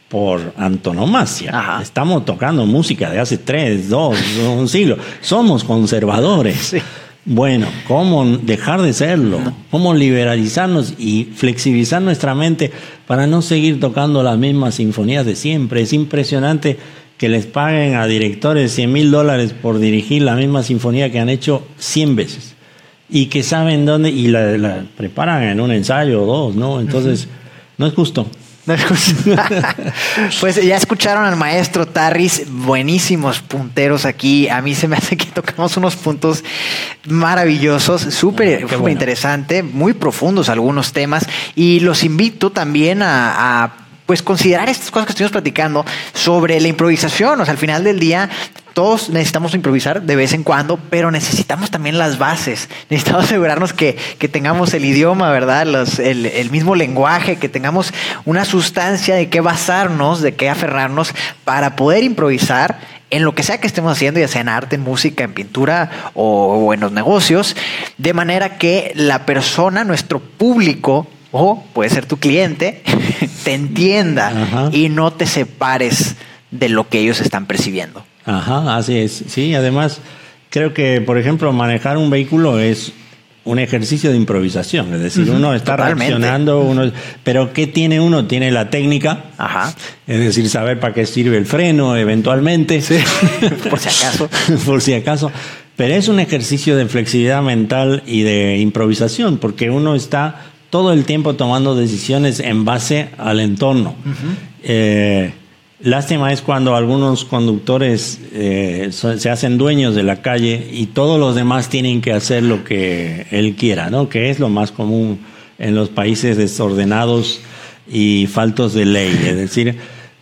por antonomasia. Estamos tocando música de hace tres, dos, un siglo. Somos conservadores. Bueno, ¿cómo dejar de serlo? ¿Cómo liberalizarnos y flexibilizar nuestra mente para no seguir tocando las mismas sinfonías de siempre? Es impresionante que les paguen a directores 100 mil dólares por dirigir la misma sinfonía que han hecho 100 veces y que saben dónde y la, preparan en un ensayo o dos, ¿no? Entonces, no es justo. pues ya escucharon al maestro Tarris, buenísimos punteros aquí. A mí se me hace que tocamos unos puntos maravillosos, súper ah, interesante, muy profundos algunos temas. Y los invito también a pues considerar estas cosas que estuvimos platicando sobre la improvisación. O sea, al final del día, todos necesitamos improvisar de vez en cuando, pero necesitamos también las bases. Necesitamos asegurarnos que, tengamos el idioma, ¿verdad? el, mismo lenguaje, que tengamos una sustancia de qué basarnos, de qué aferrarnos para poder improvisar en lo que sea que estemos haciendo, ya sea en arte, en música, en pintura o, o en los negocios, de manera que la persona, nuestro público, o puede ser tu cliente, te entienda y no te separes de lo que ellos están percibiendo. Ajá, así es. Sí, además, creo que, por ejemplo, manejar un vehículo es un ejercicio de improvisación, es decir, uno está reaccionando, uno, pero ¿qué tiene uno? Tiene la técnica, Ajá. es decir, saber para qué sirve el freno eventualmente, por si acaso, por si acaso, pero es un ejercicio de flexibilidad mental y de improvisación, porque uno está todo el tiempo tomando decisiones en base al entorno. Eh, lástima es cuando algunos conductores eh, se hacen dueños de la calle y todos los demás tienen que hacer lo que él quiera, ¿no? Que es lo más común en los países desordenados y faltos de ley. Es decir,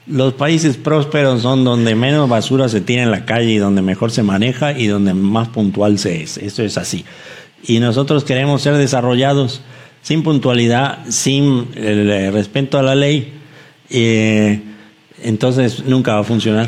los países prósperos son donde menos basura se tiene en la calle y donde mejor se maneja y donde más puntual se es. Eso es así. Y nosotros queremos ser desarrollados sin puntualidad, sin el eh, respeto a la ley, eh, entonces nunca va a funcionar.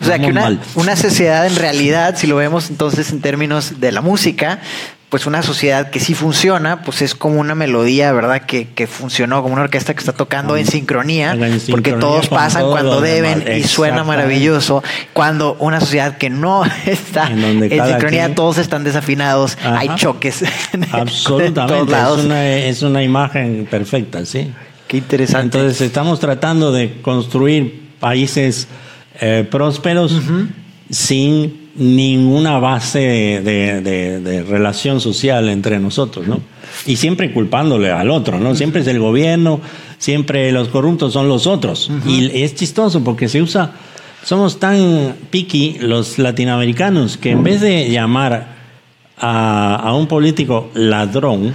O sea que una, una, sociedad en realidad, si lo vemos entonces en términos de la música, pues una sociedad que sí funciona, pues es como una melodía, ¿verdad? Que, que funcionó, como una orquesta que está tocando en sincronía, porque todos pasan cuando deben y suena maravilloso. Cuando una sociedad que no está en, sincronía, todos están desafinados, hay choques. Absolutamente, Es, una, es una imagen perfecta, sí. Qué interesante. Entonces estamos tratando de construir países eh, prósperos sin ninguna base de, relación social entre nosotros, ¿no? Y siempre culpándole al otro, ¿no? Siempre es el gobierno, siempre los corruptos son los otros. Y es chistoso porque se usa, somos tan picky los latinoamericanos que en vez de llamar a, un político ladrón,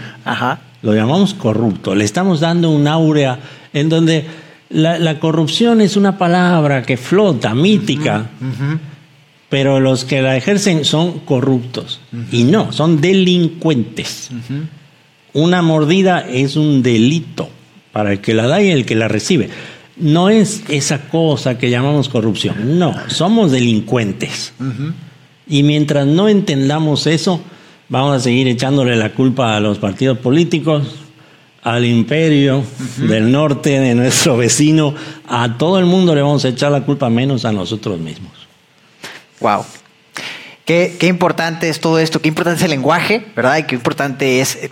lo llamamos corrupto. Le estamos dando un áurea en donde La, la corrupción es una palabra que flota, mítica, pero los que la ejercen son corruptos. Y no, son delincuentes. Una mordida es un delito para el que la da y el que la recibe. No es esa cosa que llamamos corrupción. No, somos delincuentes. Y mientras no entendamos eso, vamos a seguir echándole la culpa a los partidos políticos, al imperio del norte, de nuestro vecino, a todo el mundo le vamos a echar la culpa menos a nosotros mismos. Wow. Qué, qué importante es todo esto, qué importante es el lenguaje, ¿verdad? Y qué importante es eh,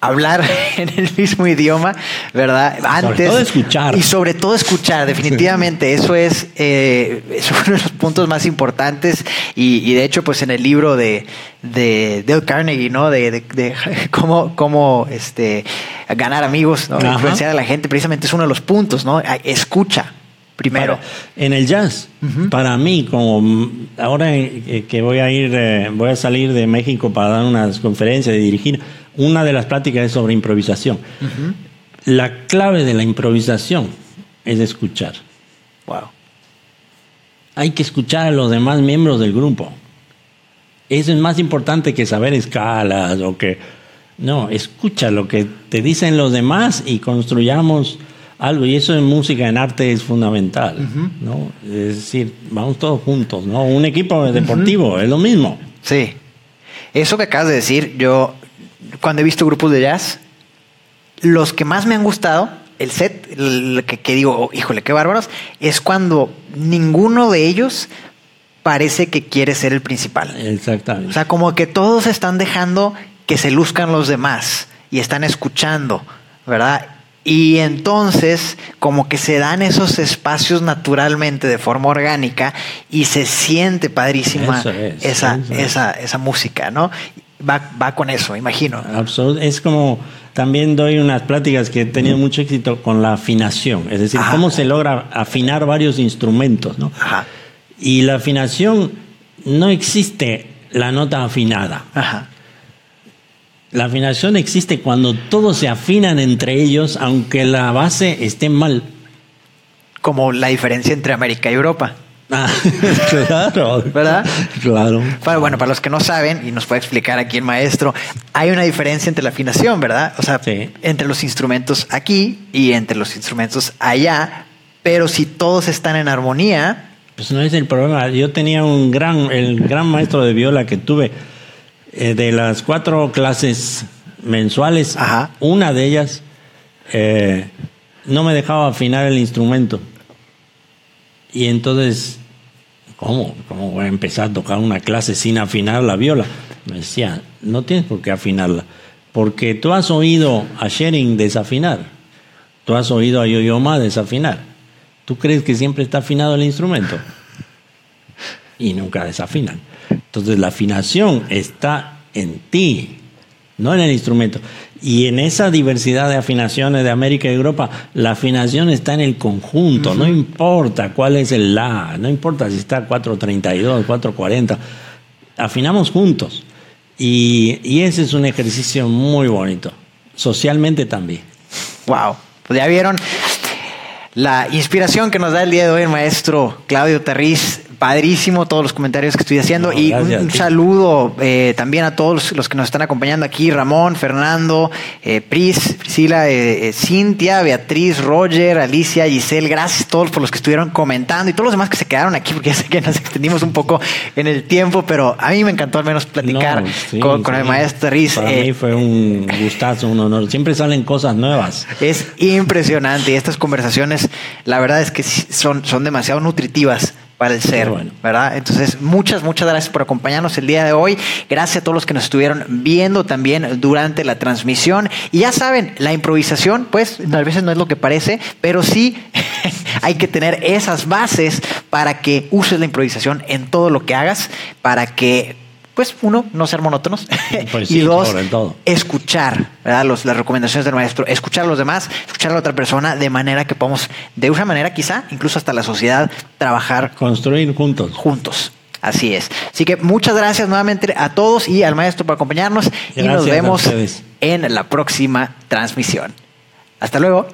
hablar en el mismo idioma, ¿verdad? Antes. Sobre todo escuchar. Y sobre todo escuchar, definitivamente. Eso es, eh, es uno de los puntos más importantes. Y, y, de hecho, pues en el libro de, de Dale Carnegie, ¿no? De, de, de cómo, cómo este, ganar amigos, ¿no? influenciar a la gente, precisamente es uno de los puntos, ¿no? Escucha. Primero. Para, en el jazz, uh -huh. para mí, como ahora que voy a ir, eh, voy a salir de México para dar unas conferencias y dirigir, una de las pláticas es sobre improvisación. Uh -huh. La clave de la improvisación es escuchar. Wow. Hay que escuchar a los demás miembros del grupo. Eso es más importante que saber escalas o que... No, escucha lo que te dicen los demás y construyamos algo. Y eso en música, en arte es fundamental. Uh -huh. ¿no? Es decir, vamos todos juntos. ¿no? Un equipo deportivo uh -huh. es lo mismo. Sí. Eso que acabas de decir, yo cuando he visto grupos de jazz, los que más me han gustado, el set, el que, que digo, oh, híjole, qué bárbaros, es cuando ninguno de ellos parece que quiere ser el principal. Exactamente. O sea, como que todos están dejando que se luzcan los demás y están escuchando, ¿verdad? Y entonces como que se dan esos espacios naturalmente de forma orgánica y se siente padrísima es, esa, esa, esa música, ¿no? Va, va con eso, imagino. Es como también doy unas pláticas que he tenido mucho éxito con la afinación, es decir, Ajá. cómo se logra afinar varios instrumentos, ¿no? Ajá. Y la afinación no existe la nota afinada. Ajá. La afinación existe cuando todos se afinan entre ellos, aunque la base esté mal. Como la diferencia entre América y Europa. Ah, claro. ¿Verdad? Claro. Para, bueno, para los que no saben, y nos puede explicar aquí el maestro, hay una diferencia entre la afinación, ¿verdad? O sea, sí. entre los instrumentos aquí y entre los instrumentos allá, pero si todos están en armonía. Pues no es el problema. Yo tenía un gran, el gran maestro de viola que tuve, eh, de las cuatro clases mensuales, Ajá. una de ellas eh, no me dejaba afinar el instrumento. Y entonces, ¿cómo? ¿Cómo voy a empezar a tocar una clase sin afinar la viola? Me decía, no tienes por qué afinarla, porque tú has oído a Shering desafinar, tú has oído a Yoyoma desafinar. ¿Tú crees que siempre está afinado el instrumento? Y nunca desafinan. Entonces la afinación está en ti, no en el instrumento. Y en esa diversidad de afinaciones de América y Europa, la afinación está en el conjunto, uh -huh. no importa cuál es el La, no importa si está 432, 440, afinamos juntos. Y, y ese es un ejercicio muy bonito, socialmente también. Wow, pues ya vieron la inspiración que nos da el día de hoy el maestro Claudio Terriz padrísimo todos los comentarios que estoy haciendo No, y gracias, un saludo eh, también a todos los, que nos están acompañando aquí, Ramón, Fernando, eh, Pris, Priscila, eh, eh, Cintia, Beatriz, Roger, Alicia, Giselle, gracias a todos por los que estuvieron comentando y todos los demás que se quedaron aquí porque ya sé que nos extendimos un poco en el tiempo, pero a mí me encantó al menos platicar No, sí, con, con sí. el maestro Riz. Para mí fue un gustazo, un honor. Siempre salen cosas nuevas. Es impresionante y estas conversaciones, la verdad es que son, son demasiado nutritivas para el ser, bueno. ¿verdad? Entonces, muchas, muchas gracias por acompañarnos el día de hoy. Gracias a todos los que nos estuvieron viendo también durante la transmisión. Y ya saben, la improvisación, pues, a veces no es lo que parece, pero sí hay que tener esas bases para que uses la improvisación en todo lo que hagas, para que pues uno, no ser monótonos Pues y sí, dos, escuchar ¿verdad? Los, las recomendaciones del maestro, escuchar a los demás, escuchar a la otra persona de manera que podamos, de una manera quizá, incluso hasta la sociedad, trabajar Construir juntos. juntos. Así es. Así que muchas gracias nuevamente a todos y al maestro por acompañarnos y nos vemos en la próxima transmisión. Hasta luego.